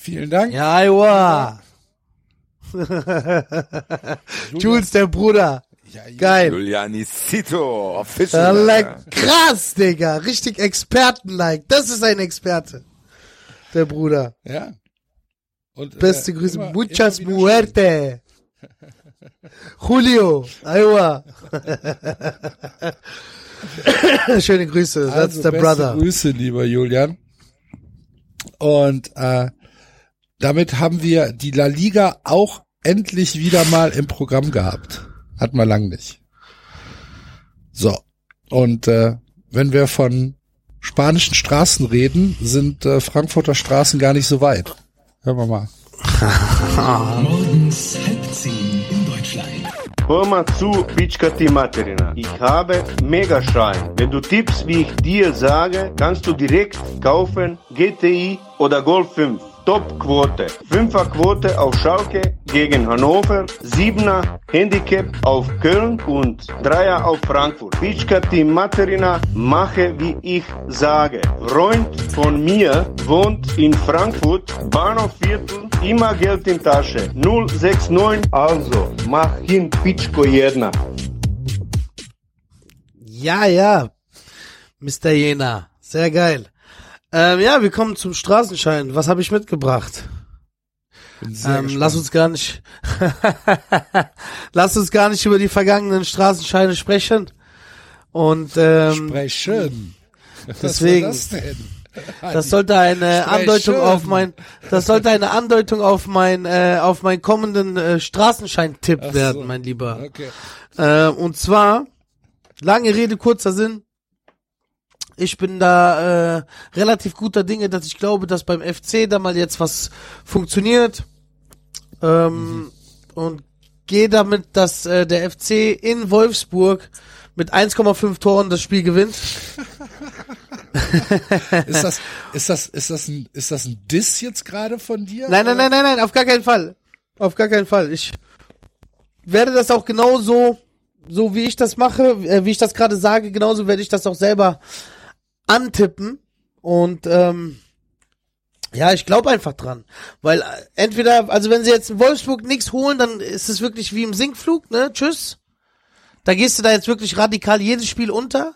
Vielen Dank. Ja, Iowa. Jules, der Bruder. Geil. Julianicito, official. Like, krass, Digga. Richtig Experten-like. Das ist ein Experte. Der Bruder. Ja. Und, Beste äh, Grüße. immer- Muchas immer muerte. Julio. Iowa. Schöne Grüße. That's Also, the beste brother. Grüße, lieber Julian. Und äh, damit haben wir die La Liga auch endlich wieder mal im Programm gehabt. Hat man lang nicht. So. Und äh, wenn wir von spanischen Straßen reden, sind äh, Frankfurter Straßen gar nicht so weit. Hören wir mal. Morgens halb zehn in Deutschland. Hör mal zu, Pitschkati Materina. Ich habe Megaschein. Wenn du tippst, wie ich dir sage, kannst du direkt kaufen GTI oder Golf 5. Top-Quote. 5er Quote auf Schalke gegen Hannover, 7er Handicap auf Köln und 3er auf Frankfurt. Pitschkati Materina, mache wie ich sage. Freund von mir wohnt in Frankfurt, Bahnhofviertel, immer Geld in Tasche. 069, also mach hin Pitschko jedna. Ja, ja. Mr. Jena. Sehr geil. Ähm, ja, wir kommen zum Straßenschein. Was habe ich mitgebracht? Ähm, lass uns gar nicht, lass uns gar nicht über die vergangenen Straßenscheine sprechen. Und ähm, sprechen. deswegen- Was war das denn? das sollte eine Sprechen. Andeutung auf mein, das sollte eine Andeutung auf mein, äh, auf meinen kommenden äh, Straßenschein-Tipp so. werden, mein Lieber. Okay. Äh, und zwar, lange Rede, kurzer Sinn. Ich bin da äh, relativ guter Dinge, dass ich glaube, dass beim FC da mal jetzt was funktioniert. Ähm, Und gehe damit, dass äh, der FC in Wolfsburg mit 1,5 Toren das Spiel gewinnt. Ist das, ist das, ist das ein, ist das ein Diss jetzt gerade von dir? Nein, nein, nein, nein, nein, auf gar keinen Fall. Auf gar keinen Fall. Ich werde das auch genauso so wie ich das mache, äh, wie ich das gerade sage, genauso werde ich das auch selber antippen. Und ähm, ja, ich glaube einfach dran. Weil äh, entweder, also wenn sie jetzt in Wolfsburg nichts holen, dann ist es wirklich wie im Sinkflug, ne? Tschüss. Da gehst du da jetzt wirklich radikal jedes Spiel unter.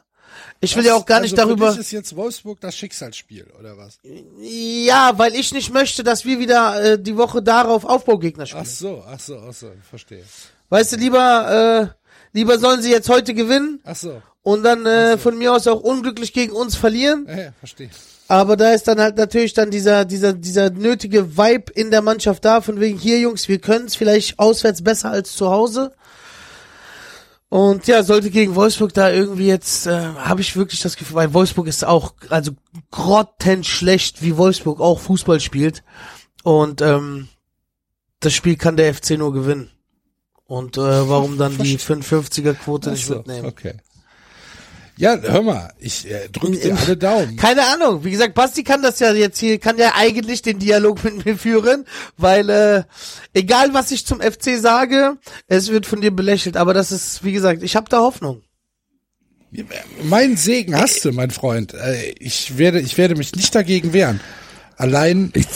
Ich will ja auch gar nicht also für darüber. dich ist jetzt Wolfsburg das Schicksalsspiel, oder was? Ja, weil ich nicht möchte, dass wir wieder äh, die Woche darauf Aufbaugegner spielen. Ach so, ach so, ach so, verstehe. Weißt du, lieber, äh, lieber sollen sie jetzt heute gewinnen Ach so, und dann äh, von mir aus auch unglücklich gegen uns verlieren. ja, ja, verstehe. Aber da ist dann halt natürlich dann dieser, dieser, dieser nötige Vibe in der Mannschaft da, von wegen hier, Jungs, wir können es vielleicht auswärts besser als zu Hause. Und ja, sollte gegen Wolfsburg da irgendwie jetzt, äh, habe ich wirklich das Gefühl, weil Wolfsburg ist auch, also grottenschlecht, wie Wolfsburg auch Fußball spielt. Und ähm, das Spiel kann der FC nur gewinnen. Und äh, warum dann die 55er Quote Ach nicht so, mitnehmen? okay. Ja, hör mal, ich äh, drück dir alle Daumen. Keine Ahnung. Wie gesagt, Basti kann das ja jetzt hier, kann ja eigentlich den Dialog mit mir führen, weil äh, egal was ich zum FC sage, es wird von dir belächelt. Aber das ist, wie gesagt, ich habe da Hoffnung. Mein Segen hast du, mein Freund. Äh, Ich werde, ich werde mich nicht dagegen wehren. Allein, Ich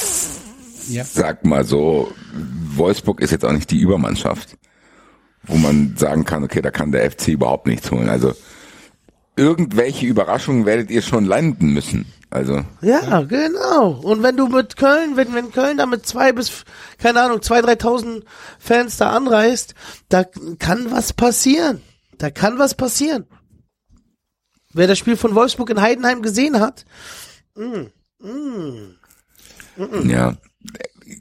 Ja. sag mal so, Wolfsburg ist jetzt auch nicht die Übermannschaft, wo man sagen kann, okay, da kann der FC überhaupt nichts holen. Also irgendwelche Überraschungen werdet ihr schon landen müssen. Also Ja, genau. Und wenn du mit Köln, wenn, wenn Köln da mit zwei bis, keine Ahnung, zwei, dreitausend Fans da anreist, da kann was passieren. Da kann was passieren. Wer das Spiel von Wolfsburg in Heidenheim gesehen hat, ja,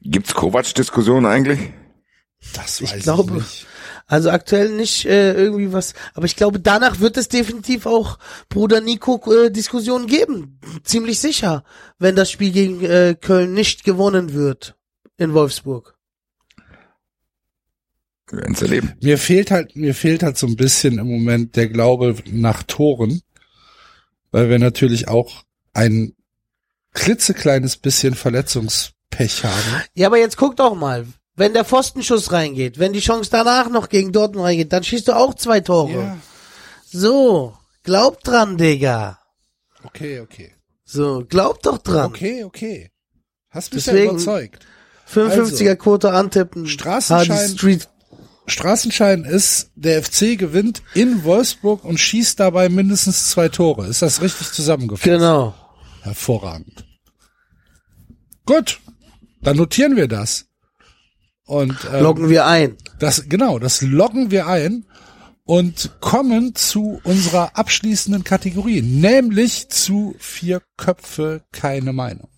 gibt's Kovac-Diskussionen eigentlich? das Ich weiß glaube- ich nicht. Also aktuell nicht äh, irgendwie was, aber ich glaube, danach wird es definitiv auch Bruder Nico äh, Diskussionen geben. Ziemlich sicher, wenn das Spiel gegen äh, Köln nicht gewonnen wird in Wolfsburg. Wir erleben. Mir fehlt halt, mir fehlt halt so ein bisschen im Moment der Glaube nach Toren, weil wir natürlich auch ein klitzekleines bisschen Verletzungspech haben. Ja, aber jetzt guck doch mal, wenn der Pfostenschuss reingeht, wenn die Chance danach noch gegen Dortmund reingeht, dann schießt du auch zwei Tore. Ja, So, glaub dran, Digga. okay, okay. So, glaub doch dran. Okay, okay. Hast mich ja überzeugt. 55er Quote antippen. Straßenschein-. Straßenschein ist, der FC gewinnt in Wolfsburg und schießt dabei mindestens zwei Tore. Ist das richtig zusammengefasst? Genau. Hervorragend. Gut, dann notieren wir das. Und ähm, Loggen wir ein. das genau, das loggen wir ein und kommen zu unserer abschließenden Kategorie, nämlich zu vier Köpfe keine Meinung.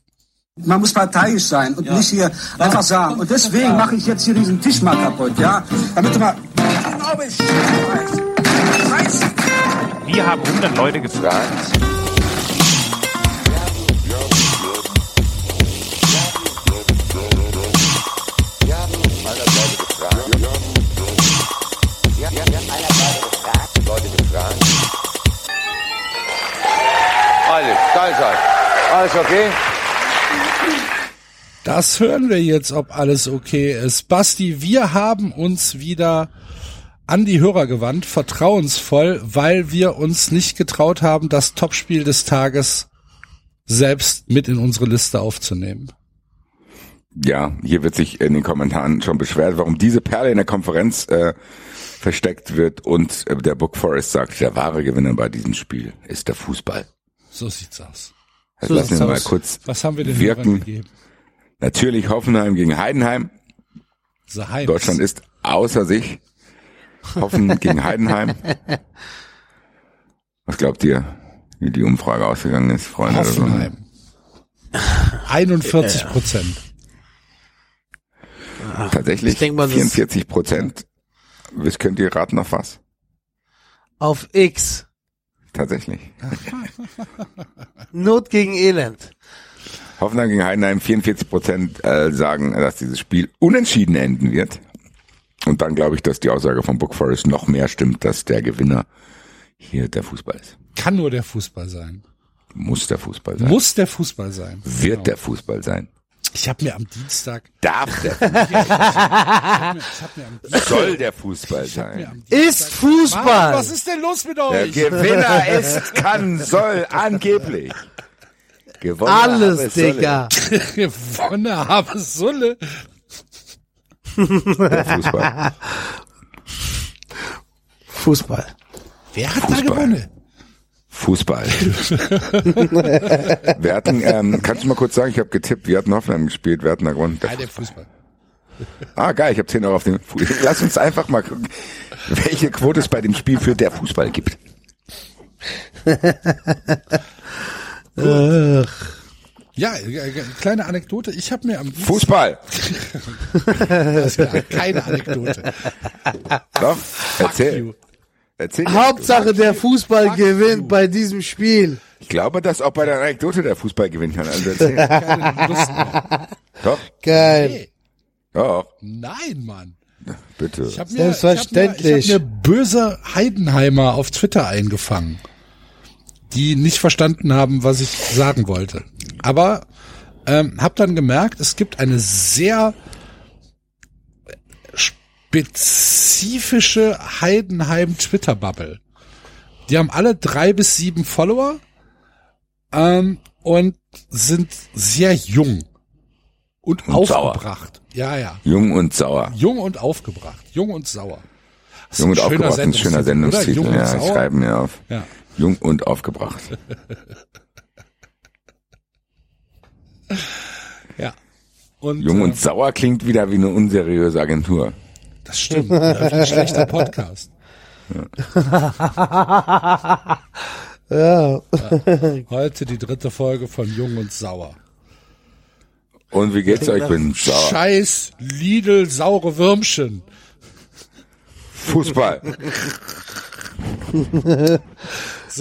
Man muss parteiisch sein und nicht hier einfach sagen. Und deswegen mache ich jetzt hier diesen Tisch mal kaputt, ja? Damit du mal. Glaube ich. Scheiße. Wir haben 100 Leute gefragt. Alles okay? Das hören wir jetzt, ob alles okay ist. Basti, wir haben uns wieder an die Hörer gewandt, vertrauensvoll, weil wir uns nicht getraut haben, das Topspiel des Tages selbst mit in unsere Liste aufzunehmen. Ja, hier wird sich in den Kommentaren schon beschwert, warum diese Perle in der Konferenz äh, versteckt wird und äh, der Book Forest sagt, der wahre Gewinner bei diesem Spiel ist der Fußball. So sieht's aus. Also So lassen sieht's wir mal kurz Was haben wir den Hörern wirken. Natürlich Hoffenheim gegen Heidenheim. Heims. Deutschland ist außer sich. Hoffen gegen Heidenheim. Was glaubt ihr, wie die Umfrage ausgegangen ist, Freunde? der Sonne? Hoffenheim. 41 Prozent. Tatsächlich Ich denk mal, das- 44 Prozent. Was könnt ihr raten auf was? Auf X. Tatsächlich. Not gegen Elend. Hoffenheim gegen Heidenheim, 44 Prozent äh, sagen, dass dieses Spiel unentschieden enden wird. Und dann glaube ich, dass die Aussage von Book Forest noch mehr stimmt, dass der Gewinner hier der Fußball ist. Kann nur der Fußball sein. Muss der Fußball sein. Muss der Fußball sein. Wird der Fußball sein. Ich habe mir am Dienstag, Darf der, am Dienstag, soll der Fußball sein. Ist Mann, Fußball. was ist denn los mit Der euch? Gewinner ist, kann, soll, angeblich. Gewonnen habe, Alles, solle. Digga. Gewonnen habe Sulle. Der Fußball. Fußball. Wer hat da gewonnen? Fußball. wir hatten, ähm, kannst du mal kurz sagen, ich habe getippt, wir hatten Hoffenheim gespielt, wir hatten da gewonnen. Der Ja, der Fußball. Ah, geil, ich habe 10 Euro auf den Fußball. Lass uns einfach mal gucken, welche Quote es bei dem Spiel für der Fußball gibt. Ja, äh, äh, kleine Anekdote. Ich habe mir am Dienstag, Fußball. Alles klar, keine Anekdote. Doch, erzähl. Erzähl. Hauptsache der Fußball gewinnt bei diesem Spiel. Ich glaube, dass auch bei der Anekdote der Fußball gewinnen kann. Also. Doch, Geil. Nee, doch, nein, Mann. bitte. Ich hab mir, Selbstverständlich. Ich habe mir, hab mir böse Heidenheimer auf Twitter eingefangen, die nicht verstanden haben, was ich sagen wollte. Aber ähm, habe dann gemerkt, es gibt eine sehr spezifische Heidenheim-Twitter-Bubble. Die haben alle drei bis sieben Follower ähm, und sind sehr jung und, Und sauer. aufgebracht. Ja, ja. Jung und sauer. Jung und aufgebracht. Jung und sauer. Das Jung und aufgebracht ist ein schöner Sendungstitel, Ja, ich sauer. schreibe mir auf. Ja. Jung und aufgebracht. ja. Und, Jung äh, und sauer klingt wieder wie eine unseriöse Agentur. Das stimmt. Läuft ein schlechter Podcast. Ja. Heute die dritte Folge von Jung und Sauer. Und wie geht's euch? Ich bin sauer. Scheiß Lidl saure Würmchen. Fußball.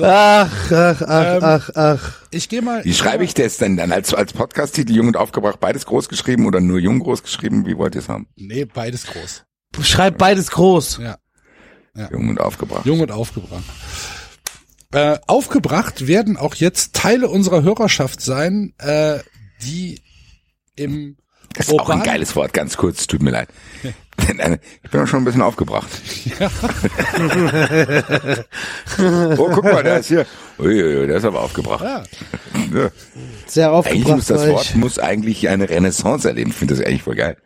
Ach, ach, ach, Ähm, ach, ach. Ich gehe mal. Wie schreibe ich das denn dann? Als, als Podcast-Titel Jung und aufgebracht beides groß geschrieben oder nur Jung groß geschrieben? Wie wollt ihr es haben? Nee, beides groß. Schreib beides groß. Ja. Jung und aufgebracht. Jung und aufgebracht. Äh, aufgebracht werden auch jetzt Teile unserer Hörerschaft sein, äh, die im Das ist auch ein geiles Wort, ganz kurz, tut mir leid. Ich bin auch schon ein bisschen aufgebracht. oh, guck mal, der ist hier. Uiuiui, der ist aber aufgebracht. Ja. Ja. Sehr Eigentlich muss aufgebracht das Wort ich. muss eigentlich eine Renaissance erleben. Ich finde das eigentlich voll geil.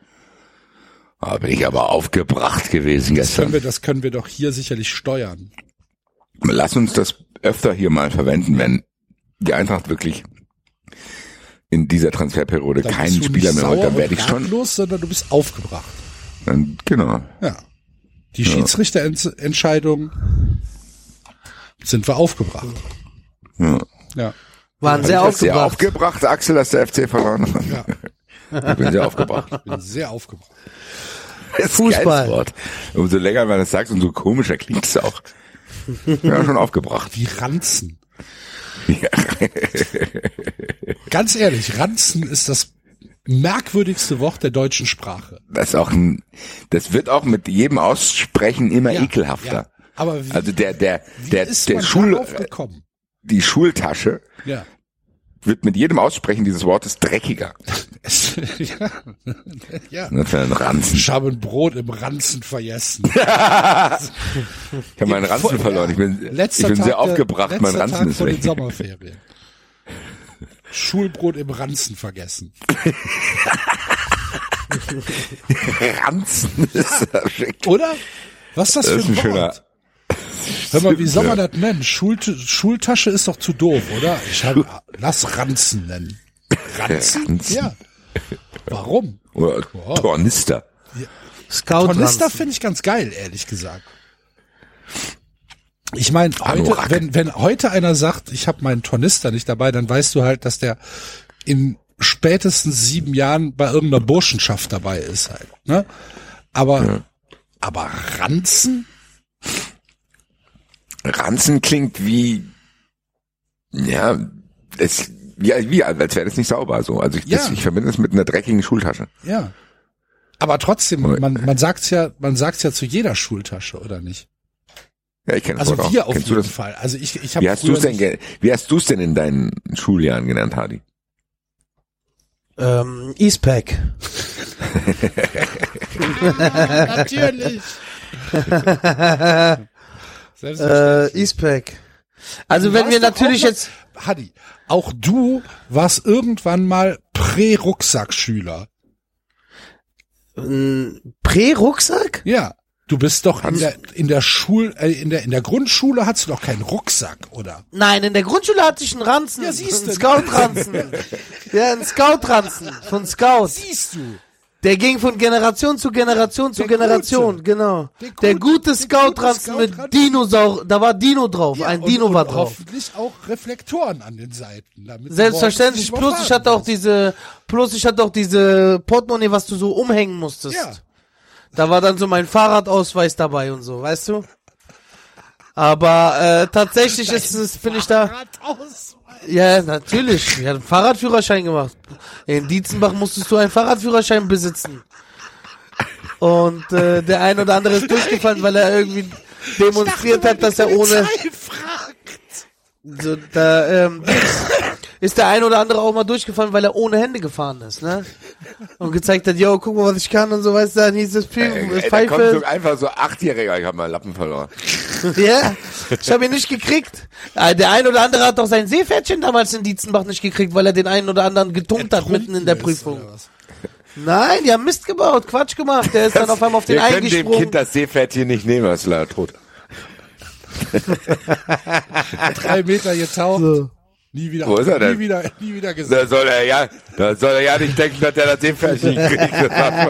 Da bin ich aber aufgebracht gewesen Das können gestern. wir, das können wir doch hier sicherlich steuern. Lass uns das öfter hier mal verwenden, wenn die Eintracht wirklich in dieser Transferperiode Dann keinen Spieler mehr holt, sauer dann werde ich schon. ratlos, sondern du bist aufgebracht. Dann, genau. Ja. Die Schiedsrichterentscheidung sind wir aufgebracht. Ja. Ja. Waren sehr du sehr aufgebracht. aufgebracht, Axel, dass der FC verloren hat. Ja. Ich bin sehr aufgebracht. Ich bin sehr aufgebracht. Das ist ein Fußball. geiles Wort. Umso länger man das sagt, umso komischer klingt es auch. Ja, schon aufgebracht. Wie Ranzen. Ja. Ganz ehrlich, Ranzen ist das merkwürdigste Wort der deutschen Sprache. Das ist auch ein, das wird auch mit jedem Aussprechen immer Ja, ekelhafter. ja. Aber wie, Also der, der, wie der, ist der man Schul, die Schultasche Ja. Wird mit jedem Aussprechen dieses Wortes dreckiger. Ja. ja. Ein Ranzen. Ich habe ein Brot im Ranzen vergessen. Ich habe meinen Ranzen verloren. Ich bin, Letzter ich bin Tag sehr der- aufgebracht. Mein Ranzen Tag ist vor den weg. Sommerferien. Schulbrot im Ranzen vergessen. Ranzen ist ja schick. Oder? Was ist das, Das für ist ein, ein schöner- Wort? Hör mal, wie soll man Ja. das nennen? Schul Schultasche ist doch zu doof, oder? Ich habe, lass Ranzen nennen. Ranzen? Ranzen. Ja. Warum? Oder. Tornister. Scout Tornister finde ich ganz geil, ehrlich gesagt. Ich meine, heute, wenn, wenn heute einer sagt, ich habe meinen Tornister nicht dabei, dann weißt du halt, dass der in spätestens sieben Jahren bei irgendeiner Burschenschaft dabei ist halt. Ne? Aber, aber Ranzen? Ranzen klingt wie, ja, es, ja, wie, als wäre das nicht sauber, so. Also ich, das, Ja. ich verbinde es mit einer dreckigen Schultasche. Ja. Aber trotzdem, man, man sagt's ja, man sagt's ja zu jeder Schultasche, oder nicht? Ja, ich kenne das Also Wort auch. wir auf Kennst du jeden das? Fall. Also ich, ich habe Wie hast du es denn, wie hast du es denn in deinen Schuljahren genannt, Hardy? Ähm, Eastpack. Natürlich. Äh, Eastpack. Also wenn wir natürlich jetzt, Hadi, auch du warst irgendwann mal Prä-Rucksackschüler. Prä-Rucksack? Ja. Du bist doch in der, in der Schul, äh, in der, in der Grundschule hattest du doch keinen Rucksack, oder? Nein, in der Grundschule hatte ich einen Ranzen. Ja, siehst du. Einen Scout-Ranzen. ja, einen Scout-Ranzen. Von Scout. Siehst du. Der ging von Generation zu Generation zu Der Generation, gute. genau. Der Der gute- Scout-Ranzen mit. Dinosaur, da war Dino drauf, ein und, Dino und war drauf. Hoffentlich auch Reflektoren an den Seiten. Selbstverständlich, plus ich hatte auch diese, plus ich hatte auch diese Portemonnaie, was du so umhängen musstest. Ja. Da war dann so mein Fahrradausweis dabei und so, weißt du? Aber äh, tatsächlich ist es, finde ich da. Ja, natürlich. Ich habe einen Fahrradführerschein gemacht. In Dietzenbach musstest du einen Fahrradführerschein besitzen. Und äh, der ein oder andere ist durchgefallen, weil er irgendwie demonstriert hat, dass er ohne. So, da ähm, ist der ein oder andere auch mal durchgefallen, weil er ohne Hände gefahren ist, ne? Und gezeigt hat, yo, guck mal, was ich kann und so, weißt du, dann hieß es Pfeif- Ey, da kommt Pfeife. so einfach so Achtjähriger, ich habe meinen Lappen verloren. Ja, ich habe ihn nicht gekriegt. Äh, Der ein oder andere hat doch sein Seepferdchen damals in Dietzenbach nicht gekriegt, weil er den einen oder anderen getunkt hat mitten in der Prüfung. Nein, die haben Mist gebaut, Quatsch gemacht. Der ist dann auf einmal auf den Wir können dem. Kind das Seepferdchen nicht nehmen, das ist leider tot. Drei Meter getaucht. So. Nie wieder, Wo ist er denn? nie wieder, nie wieder gesagt. Da soll er ja, da soll er ja nicht denken, dass er das Seepferdchen kriegt. Das war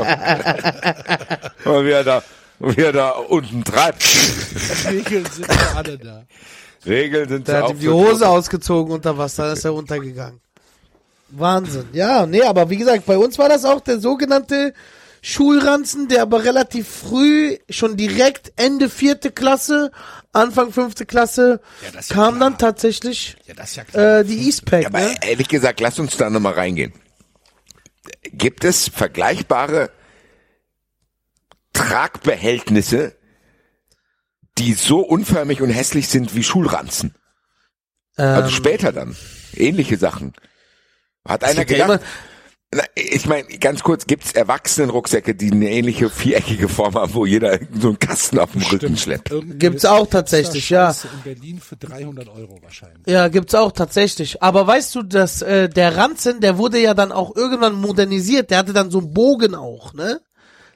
so. Und wie er da, wie er da unten treibt. Regeln sind ja alle da. Regeln sind Der so hat ihm die Hose ausgezogen unter Wasser, dann ist er untergegangen. Wahnsinn. Ja, nee, aber wie gesagt, bei uns war das auch der sogenannte Schulranzen, der aber relativ früh, schon direkt Ende vierte Klasse, Anfang fünfte Klasse, Ja, das ist ja kam klar. dann tatsächlich Ja, das ist ja klar. äh, die Eastpack, Aber ne? ehrlich gesagt, lass uns da nochmal reingehen. Gibt es vergleichbare Tragbehältnisse, die so unförmig und hässlich sind wie Schulranzen? Also Ähm, später dann. Ähnliche Sachen. Hat einer ja gedacht. Na, ich meine, ganz kurz, gibt's Erwachsenenrucksäcke, die eine ähnliche viereckige Form haben, wo jeder so einen Kasten auf dem Rücken schleppt? Irgendwie Gibt's auch tatsächlich, ja. In Berlin für 300 Euro wahrscheinlich. Ja, gibt's auch tatsächlich. Aber weißt du, dass äh, der Ranzen, der wurde ja dann auch irgendwann modernisiert. Der hatte dann so einen Bogen auch, ne?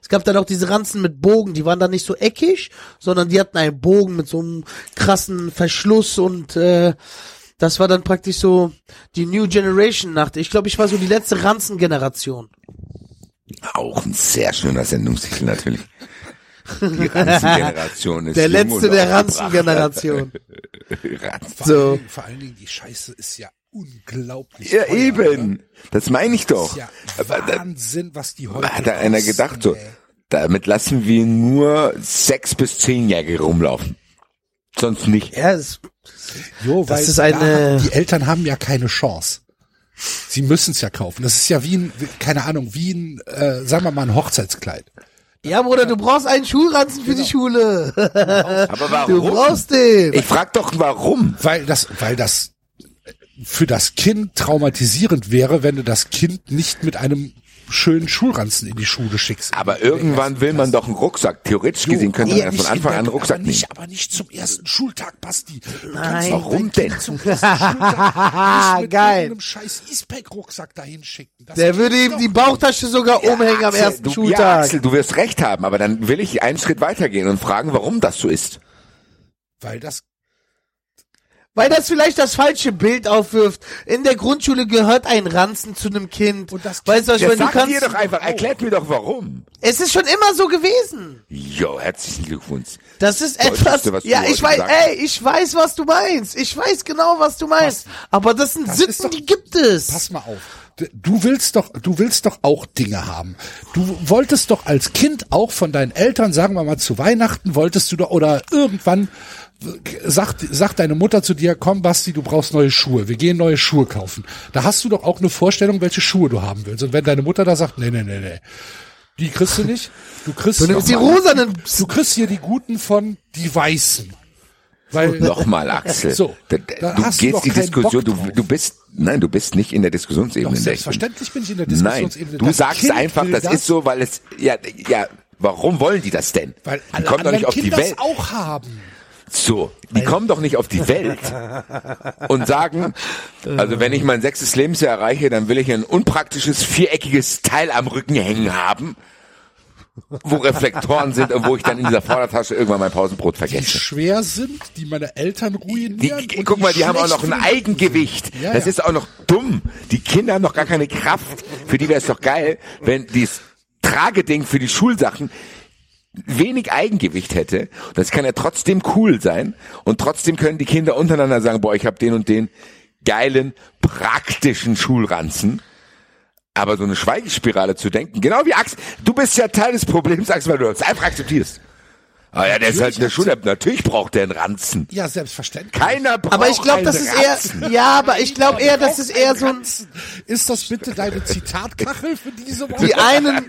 Es gab dann auch diese Ranzen mit Bogen, die waren dann nicht so eckig, sondern die hatten einen Bogen mit so einem krassen Verschluss und äh, das war dann praktisch so die New Generation nach. Ich glaube, ich war so die letzte Ranzen-Generation. Auch ein sehr schöner Sendungstitel natürlich. Die Ranzengeneration ist Der letzte der. Ranzen-Generation. Ranzen. Vor, So. allen Dingen, vor allen Dingen, die Scheiße ist ja unglaublich Ja, teuer, eben. Ne? Das meine ich Das doch. ist ja Aber da, Wahnsinn, was die heute hat da einer gedacht so, ey. damit lassen wir nur sechs bis zehnjährige rumlaufen. Sonst nicht. Ja, es, Jo, Das weil ist da eine- haben- die Eltern haben ja keine Chance. Sie müssen es ja kaufen. Das ist ja wie ein, keine Ahnung, wie ein, äh, sagen wir mal, ein Hochzeitskleid. ja, Bruder, du brauchst einen Schulranzen für die Schule. Aber Du warum? brauchst den. Ich frag doch, warum? Weil das, weil das für das Kind traumatisierend wäre, wenn du das Kind nicht mit einem schönen Schulranzen in die Schule schickst. Aber irgendwann will man doch einen Rucksack. Theoretisch gesehen könnte Ja, man ja von Anfang an einen Rucksack aber nehmen. nicht, aber nicht zum ersten Schultag, Basti. Du Nein. kannst doch Warum denn? Zum ersten Schultag mit Geil. scheiß E-Spec-Rucksack dahin schicken. Das Der würde ihm die. Bauchtasche sogar umhängen am ersten du, Ja, Schultag. Axel, du wirst recht haben, aber dann will ich einen Schritt weitergehen und fragen, warum das so ist. Weil das Weil das vielleicht das falsche Bild aufwirft. In der Grundschule gehört ein Ranzen zu einem Kind. Und das weißt du, was meine? Du sag dir kannst, doch einfach, erklärt mir doch warum. es ist schon immer so gewesen. Jo, herzlichen Glückwunsch. Das ist etwas, was ja, ich weiß, gesagt hast. ey, ich weiß, was du meinst. Ich weiß genau, was du meinst. Aber das sind Das Sitten, doch- die gibt es. Pass mal auf. Du willst doch, du willst doch auch Dinge haben. Du wolltest doch als Kind auch von deinen Eltern, sagen wir mal zu Weihnachten, wolltest du doch, oder irgendwann sagt, sagt deine Mutter zu dir, komm Basti, du brauchst neue Schuhe. Wir gehen neue Schuhe kaufen. Da hast du doch auch eine Vorstellung, welche Schuhe du haben willst. Und wenn deine Mutter da sagt, nee, nee, nee, nee, die kriegst du nicht. Du kriegst Du nimmst die rosanen. Du kriegst hier die guten von die weißen. Weil Nochmal, Axel. So, du gehst die Diskussion, du, du bist, nein, du bist nicht in der Diskussionsebene. Doch, selbstverständlich bin ich in der Nein, Diskussionsebene. du Das sagst Kind einfach, will das, ist so, weil es, ja, ja, warum wollen die das denn? Weil die alle kommen doch nicht auf die Kinder Welt. auch haben. So, die kommen doch nicht auf die Welt und sagen, also wenn ich mein sechstes Lebensjahr erreiche, dann will ich ein unpraktisches, viereckiges Teil am Rücken hängen haben, wo Reflektoren sind und wo ich dann in dieser Vordertasche irgendwann mein Pausenbrot Die vergesse. schwer sind, die meine Eltern Die, ruinieren. die, guck mal, die haben auch noch ein die- Eigengewicht. Ja, das ja. ist auch noch dumm. Die Kinder haben noch gar keine Kraft. Für die wäre es doch geil, wenn dieses Trageding für die Schulsachen wenig Eigengewicht hätte. Das kann ja trotzdem cool sein. Und trotzdem können die Kinder untereinander sagen, boah, ich habe den und den geilen, praktischen Schulranzen. Aber so eine Schweigespirale zu denken, genau wie Axel, du bist ja Teil des Problems, Axel, weil du das einfach akzeptierst. Ah ja, der ist halt in der Schule, natürlich braucht der einen Ranzen. Ja, selbstverständlich. Keiner braucht Aber ich glaube, das einen ist eher, Ranzen. ja, aber ich glaube eher, das ist eher so ein, Ist das bitte deine Zitatkachel für diese Woche? die einen,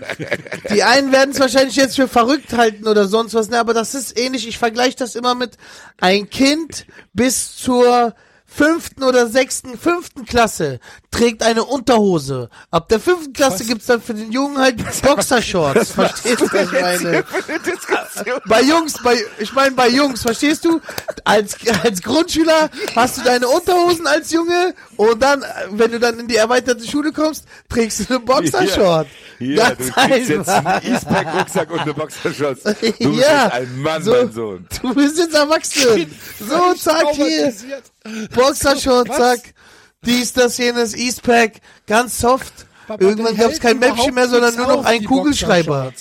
die einen werden es wahrscheinlich jetzt für verrückt halten oder sonst was, ne, aber das ist ähnlich. Ich vergleiche das immer mit ein Kind bis zur fünften oder sechsten, fünften Klasse trägt eine Unterhose. Ab der fünften Klasse gibt's dann für den Jungen halt Boxershorts. Verstehst du, was ich meine? Bei Jungs, bei, ich meine bei Jungs, verstehst du? Als, als Grundschüler hast du deine Unterhosen als Junge und dann, wenn du dann in die erweiterte Schule kommst, trägst du eine Boxershort. Ja, du kriegst jetzt einen Eastpack-Rucksack und eine Boxershorts. Du bist Ja, ein Mann, so. mein Sohn. Du bist jetzt erwachsen. So, zack, hier. Boxershort, zack. Dies, das, jenes, Eastpack, ganz soft. Papa, Irgendwann der gab's kein Mäppchen mehr, sondern nur noch einen Kugelschreiber.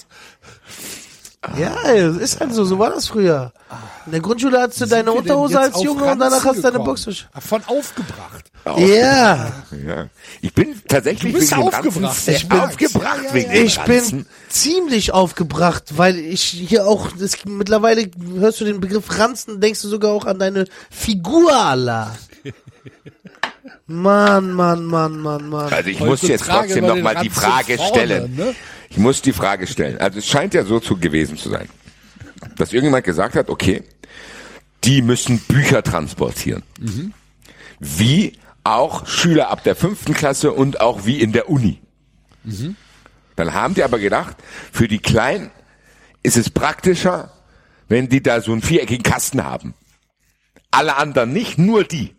Ja, ist halt so, so war das früher. In der Grundschule hattest du deine Unterhose als Junge und danach hast du deine? Boxershort. Von aufgebracht. Ja, Ja. Ich bin tatsächlich Du bist wegen dem aufgebracht. Ranzen sehr Ich bin- aufgebracht Ja, ja, wegen ich bin ziemlich aufgebracht, weil ich hier auch, das, mittlerweile hörst du den Begriff Ranzen, denkst du sogar auch an deine Figur, Allah. Mann, Mann, Mann, Mann, Mann. Also ich muss jetzt trotzdem bei noch den mal die Frage vorne, stellen. ne? Ich muss die Frage stellen. Also es scheint ja so zu gewesen zu sein, dass irgendjemand gesagt hat, okay, die müssen Bücher transportieren. Wie auch Schüler ab der fünften Klasse und auch wie in der Uni. Dann haben die aber gedacht, für die Kleinen ist es praktischer, wenn die da so einen viereckigen Kasten haben. Alle anderen nicht, nur die.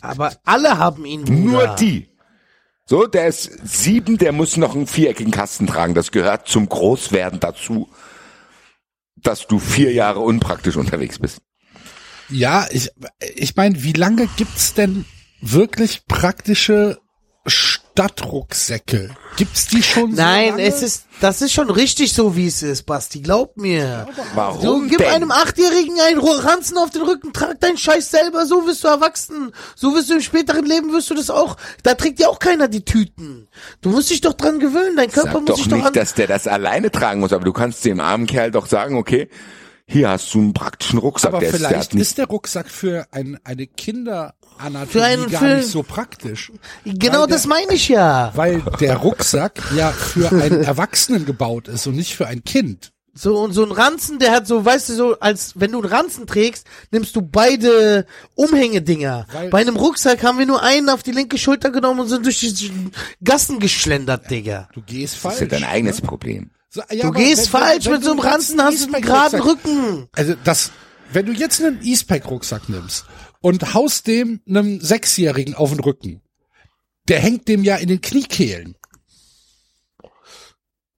Aber alle haben ihn, Bruder. Nur die. So, der ist sieben, der muss noch einen viereckigen Kasten tragen. Das gehört zum Großwerden dazu, dass du vier Jahre unpraktisch unterwegs bist. Ja, ich, ich meine, wie lange gibt's denn wirklich praktische Stadtrucksäcke? Gibt's die schon so Nein, lange? es ist, das ist schon richtig so, wie es ist, Basti. Glaub mir. Warum Du gib denn? einem Achtjährigen einen Ranzen auf den Rücken, trag deinen Scheiß selber, so wirst du erwachsen. So wirst du im späteren Leben, wirst du das auch. Da trägt ja auch keiner die Tüten. Du musst dich doch dran gewöhnen, dein Körper Sag muss doch sich doch nicht, an... dass der das alleine tragen muss, aber du kannst dem armen Kerl doch sagen, okay, hier hast du einen praktischen Rucksack. Aber der ist, der vielleicht hat nicht, ist der Rucksack für ein, eine Kinderanatomie Für einen- gar für- nicht so praktisch. Genau Weil das der- meine ich ja. Weil der Rucksack ja für einen Erwachsenen gebaut ist und nicht für ein Kind. So, und so ein Ranzen, der hat so, weißt du, so, als wenn du einen Ranzen trägst, nimmst du beide Umhängedinger. Weil- Bei einem Rucksack haben wir nur einen auf die linke Schulter genommen und sind durch die Gassen geschlendert, Digga. Du gehst das falsch. ist ja dein eigenes ne? Problem. So, ja, Du gehst wenn- wenn- falsch, wenn mit so einem Ranzen hast du einen geraden Rücken. Also das, wenn du jetzt einen E-Spec-Rucksack nimmst und haust dem einem Sechsjährigen auf den Rücken, der hängt dem ja in den Kniekehlen.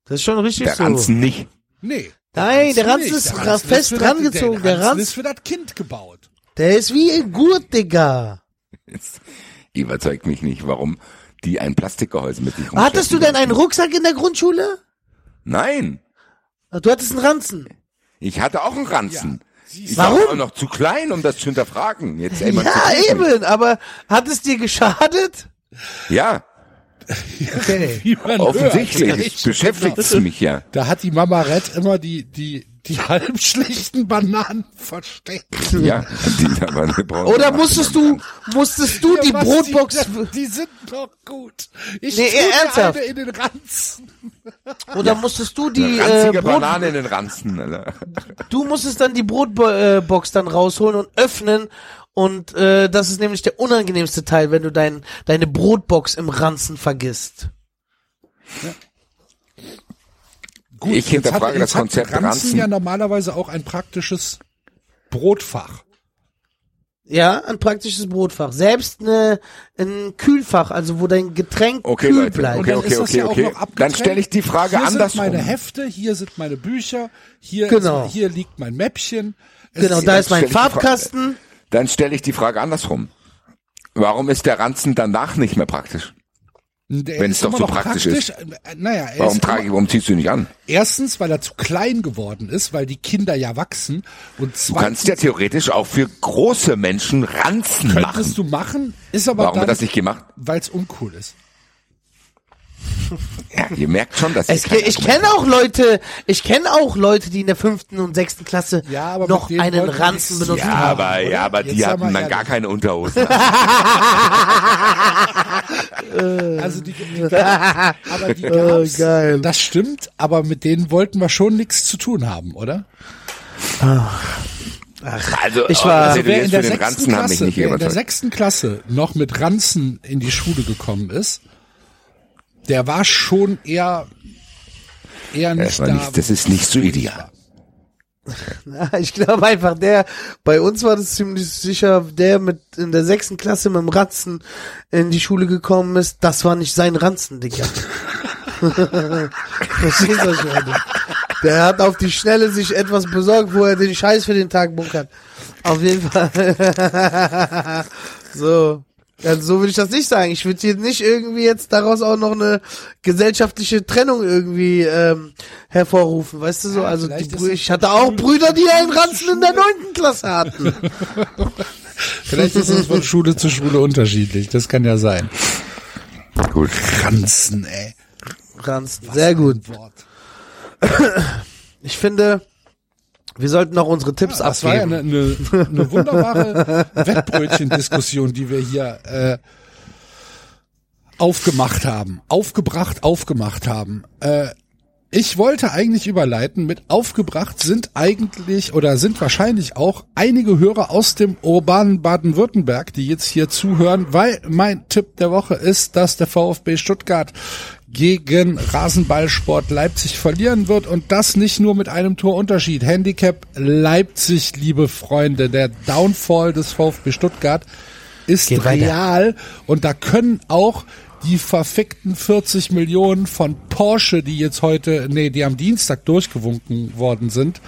Das ist schon richtig Der so. Ranzen nicht. Nee. Nein, der Ranzen ist Der ra- Ranzen fest für das- rangezogen, der Ranzen ist für das Kind gebaut. Der ist wie ein Gurt, Digga. Überzeugt mich nicht, warum die ein Plastikgehäuse mit sich Hattest du denn einen Rucksack in der Grundschule? Nein. Du hattest einen Ranzen. Ich hatte auch einen Ranzen. Ich Warum? war auch noch zu klein, um das zu hinterfragen. Jetzt Ja, eben, aber hat es dir geschadet? Ja. Okay. Wie man Offensichtlich, beschäftigt es mich ja. Da hat die Mama Red immer die, die, die halbschlichten Bananen versteckt. Ja, die aber eine braune Oder Banane musstest du, musstest du die Ja, was, Brotbox, Die, die sind doch gut. Ich Nee, ernsthaft? eine in den Ranzen. oder musstest du die, Eine äh, Brot, Banane in den Ranzen, Alter. du musstest dann die Brotbox dann rausholen und öffnen und äh, das ist nämlich der unangenehmste Teil, wenn du dein, deine Brotbox im Ranzen vergisst. Gut, Ich jetzt hinterfrage hat, das jetzt hat Konzept Ranzen Ranzen. ja normalerweise auch ein praktisches Brotfach. Ja, ein praktisches Brotfach. Selbst eine, ein Kühlfach, also wo dein Getränk Okay, kühl Leute, bleibt. okay, Dann okay, ist das okay, ja auch okay. Dann stelle ich die Frage hier andersrum. sind meine Hefte, hier sind meine Bücher, hier, Genau. ist, hier liegt mein Mäppchen. Es Genau, da ist mein Farbkasten. Dann stelle ich die Frage andersrum. Warum ist der Ranzen danach nicht mehr praktisch? Der wenn es ist doch so praktisch praktisch. Äh, Naja, Warum ist trage ich, warum ziehst du ihn nicht an? erstens, weil er zu klein geworden ist, weil die Kinder ja wachsen und Du kannst ja zweitens theoretisch auch für große Menschen Ranzen könntest machen. du machen, ist aber Warum wird dann, das nicht gemacht? weil es uncool ist. Ja, ihr merkt schon, dass Es, ich kenne auch Leute, ich kenne auch Leute, die in der fünften und sechsten Klasse Ja, aber noch einen wir Ranzen benutzen. Ja, haben, aber, oder? ja, aber Jetzt die hatten dann gar keine Unterhosen. Also die, die aber die gab's, geil. das stimmt, aber mit denen wollten wir schon nichts zu tun haben, oder? Also, Ich war- also Wer jetzt in für der den sechsten Ranzen haben mich Klasse, nicht wer in der sechsten Klasse noch mit Ranzen in die Schule gekommen ist, der war schon eher eher Das, nicht da. nicht, das ist nicht so ideal. Ich glaube einfach, der, bei uns war das ziemlich sicher, der mit in der sechsten Klasse mit dem Ranzen in die Schule gekommen ist, das war nicht sein Ranzen, Digga. Verstehst du, was ich meine? Der hat auf die Schnelle sich etwas besorgt, wo er den Scheiß für den Tag bunkert. Auf jeden Fall. so. Also so würde ich das nicht sagen. Ich würde hier nicht irgendwie jetzt daraus auch noch eine gesellschaftliche Trennung irgendwie ähm, hervorrufen, weißt du so? Also es ich hatte auch Brüder, die einen Ranzen in der neunten Klasse hatten. Vielleicht ist es von Schule zu Schule unterschiedlich. Das kann ja sein. Gut. Ranzen, ey. Ranzen, sehr gut. Wort. Ich finde, wir sollten noch unsere Tipps Das war ja abgeben. eine, eine, eine wunderbare Wettbrötchen-Diskussion, die wir hier äh, aufgemacht haben. Aufgebracht, aufgemacht haben. Äh, ich wollte eigentlich überleiten, mit aufgebracht sind eigentlich oder sind wahrscheinlich auch einige Hörer aus dem urbanen Baden-Württemberg, die jetzt hier zuhören, weil mein Tipp der Woche ist, dass der VfB Stuttgart gegen Rasenballsport Leipzig verlieren wird und das nicht nur mit einem Torunterschied. Handicap Leipzig, liebe Freunde, der Downfall des VfB Stuttgart ist Geht weiter. real und da können auch die verfickten 40 Millionen von Porsche, die jetzt heute, nee, die am Dienstag durchgewunken worden sind,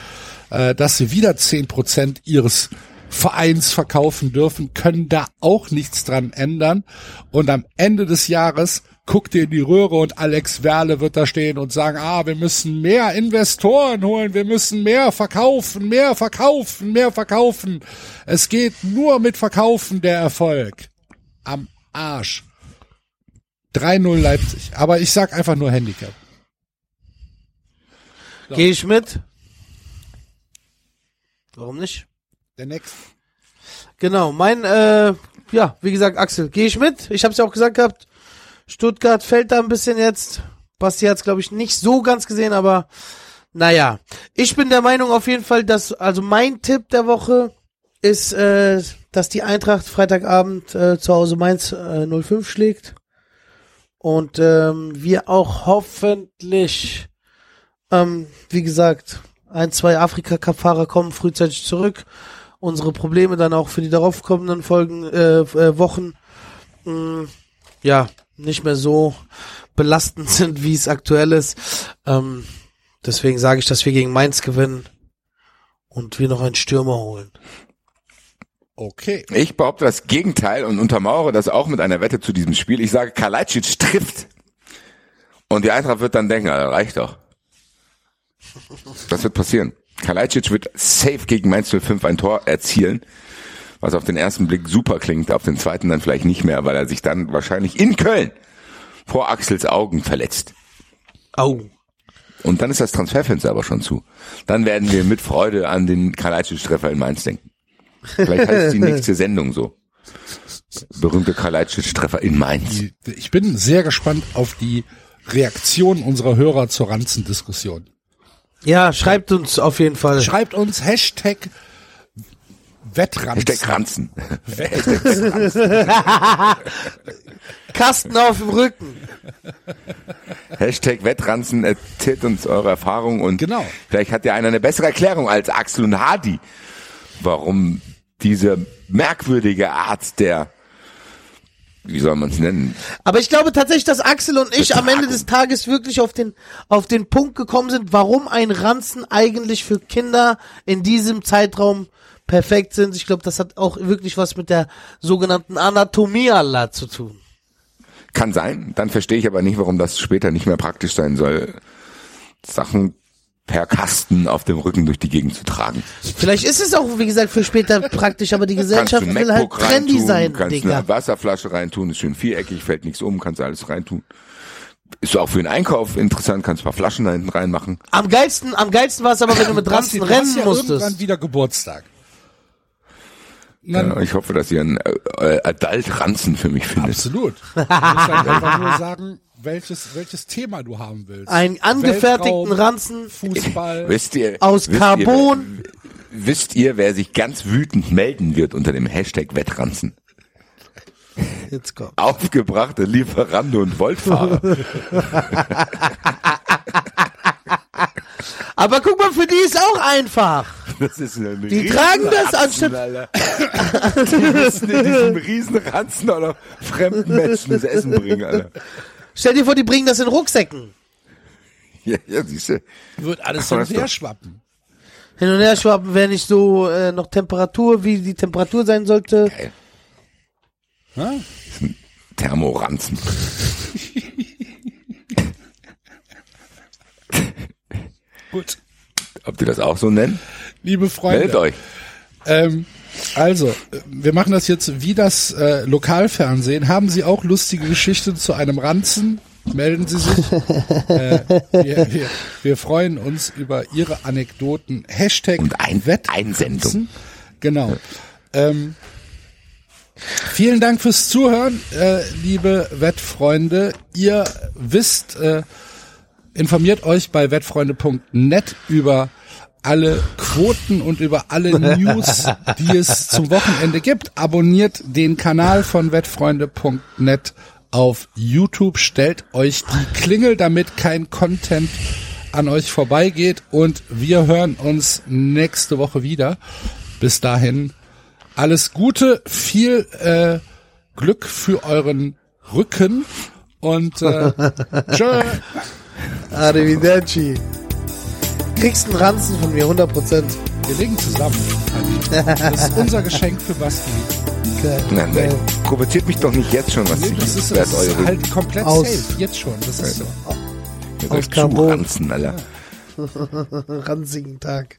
äh, dass sie wieder 10 Prozent ihres Vereins verkaufen dürfen, können da auch nichts dran ändern. Und am Ende des Jahres guckt ihr in die Röhre und Alex Werle wird da stehen und sagen, ah, wir müssen mehr Investoren holen, wir müssen mehr verkaufen, mehr verkaufen, mehr verkaufen. Es geht nur mit Verkaufen der Erfolg. Am Arsch. 3-0 Leipzig. Aber ich sag einfach nur Handicap. Gehe ich mit? Warum nicht? Der nächste. Genau, mein, äh, ja, wie gesagt, Axel, gehe ich mit. Ich habe es ja auch gesagt gehabt. Stuttgart fällt da ein bisschen jetzt. Basti hat es, glaube ich, nicht so ganz gesehen, aber naja. Ich bin der Meinung auf jeden Fall, dass, also mein Tipp der Woche ist, äh, dass die Eintracht Freitagabend äh, zu Hause Mainz äh, 05 schlägt. Und ähm, wir auch hoffentlich, ähm, wie gesagt, ein, zwei Afrika-Cup-Fahrer kommen frühzeitig zurück. Unsere Probleme dann auch für die daraufkommenden Folgen, äh, äh, Wochen, mh, ja, nicht mehr so belastend sind, wie es aktuell ist. Ähm, deswegen sage ich, dass wir gegen Mainz gewinnen und wir noch einen Stürmer holen. Okay. Ich behaupte das Gegenteil und untermauere das auch mit einer Wette zu diesem Spiel. Ich sage, Kalajdzic trifft. Und die Eintracht wird dann denken, reicht doch. Das wird passieren. Kalajdzic wird safe gegen Mainz 05 ein Tor erzielen, was auf den ersten Blick super klingt, auf den zweiten dann vielleicht nicht mehr, weil er sich dann wahrscheinlich in Köln vor Axels Augen verletzt. Au. Und dann ist das Transferfenster aber schon zu. Dann werden wir mit Freude an den Kalajdzic-Treffer in Mainz denken. Vielleicht heißt die nächste Sendung so. Berühmte Kalajdzic-Treffer in Mainz. Ich bin sehr gespannt auf die Reaktion unserer Hörer zur Ranzen-Diskussion. Ja, schreibt uns auf jeden Fall. Schreibt uns Hashtag Wettranzen. Hashtag Ranzen. Kasten auf dem Rücken. Hashtag Wettranzen erzählt uns eure Erfahrungen und Genau. vielleicht hat ja einer eine bessere Erklärung als Axel und Hadi, warum diese merkwürdige Art der, wie soll man es nennen, Aber ich glaube tatsächlich, dass Axel und ich am Betragung. Ende des Tages wirklich auf den, auf den Punkt gekommen sind, warum ein Ranzen eigentlich für Kinder in diesem Zeitraum perfekt sind. Ich glaube, das hat auch wirklich was mit der sogenannten Anatomie Allah zu tun. kann sein. Dann verstehe ich aber nicht, warum das später nicht mehr praktisch sein soll, Sachen per Kasten auf dem Rücken durch die Gegend zu tragen. Vielleicht ist es auch, wie gesagt, für später praktisch, aber die Gesellschaft will halt trendy reintun, sein, kannst Digga. eine Wasserflasche reintun, ist schön viereckig, fällt nichts um, kannst alles reintun. Ist auch für den Einkauf interessant, kannst ein paar Flaschen da hinten reinmachen. Am geilsten, am geilsten war es aber, wenn du mit Ranzen rennen ja musstest. irgendwann wieder Geburtstag. Ja, ich hoffe, dass ihr einen äh, Adult-Ranzen für mich findet. Absolut. Du musst halt einfach nur sagen, welches, welches Thema du haben willst. Einen angefertigten Weltraum, Ranzen Fußball. Wisst ihr, aus wisst Carbon. Ihr, wisst ihr, wer sich ganz wütend melden wird unter dem Hashtag Wettranzen? Jetzt komm. Aufgebrachte Lieferando und Voltfahrer. Aber guck mal, für die ist auch einfach. Das ist eine Die tragen das anstatt-. Die müssen in diesem Riesenranzen auch noch fremden Menschen das Essen bringen, Alter. Stell dir vor, die bringen das in Rucksäcken. Ja, ja siehst du. Wird alles hin und her schwappen. Hin und her schwappen, wäre nicht so äh, noch Temperatur, wie die Temperatur sein sollte. Geil. Ja? Thermoranzen. Gut. Ob die das auch so nennen? Liebe Freunde. Meldet euch. Ähm, also, wir machen das jetzt wie das äh, Lokalfernsehen. Haben Sie auch lustige Geschichten zu einem Ranzen? Melden Sie sich. äh, wir, wir, wir freuen uns über Ihre Anekdoten. Hashtag Und ein-. Einsendung. Genau. Ähm, vielen Dank fürs Zuhören, äh, liebe Wettfreunde. Ihr wisst, äh, informiert euch bei wettfreunde.net über alle Quoten und über alle News, die es zum Wochenende gibt. Abonniert den Kanal von wettfreunde.net auf YouTube. Stellt euch die Klingel, damit kein Content an euch vorbeigeht. Und wir hören uns nächste Woche wieder. Bis dahin alles Gute, viel äh, Glück für euren Rücken und äh, tschö. Arrivederci. Kriegst einen Ranzen von mir, 100 Prozent. Wir legen zusammen. Das ist unser Geschenk für Basti. Nein, nein. Provoziert mich doch nicht jetzt schon, was Nee, die das ist, das ist eure halt komplett Aus- safe. Jetzt schon. Das ist so. aus Carbon. zuranzen, Alter. Ranzigen Tag.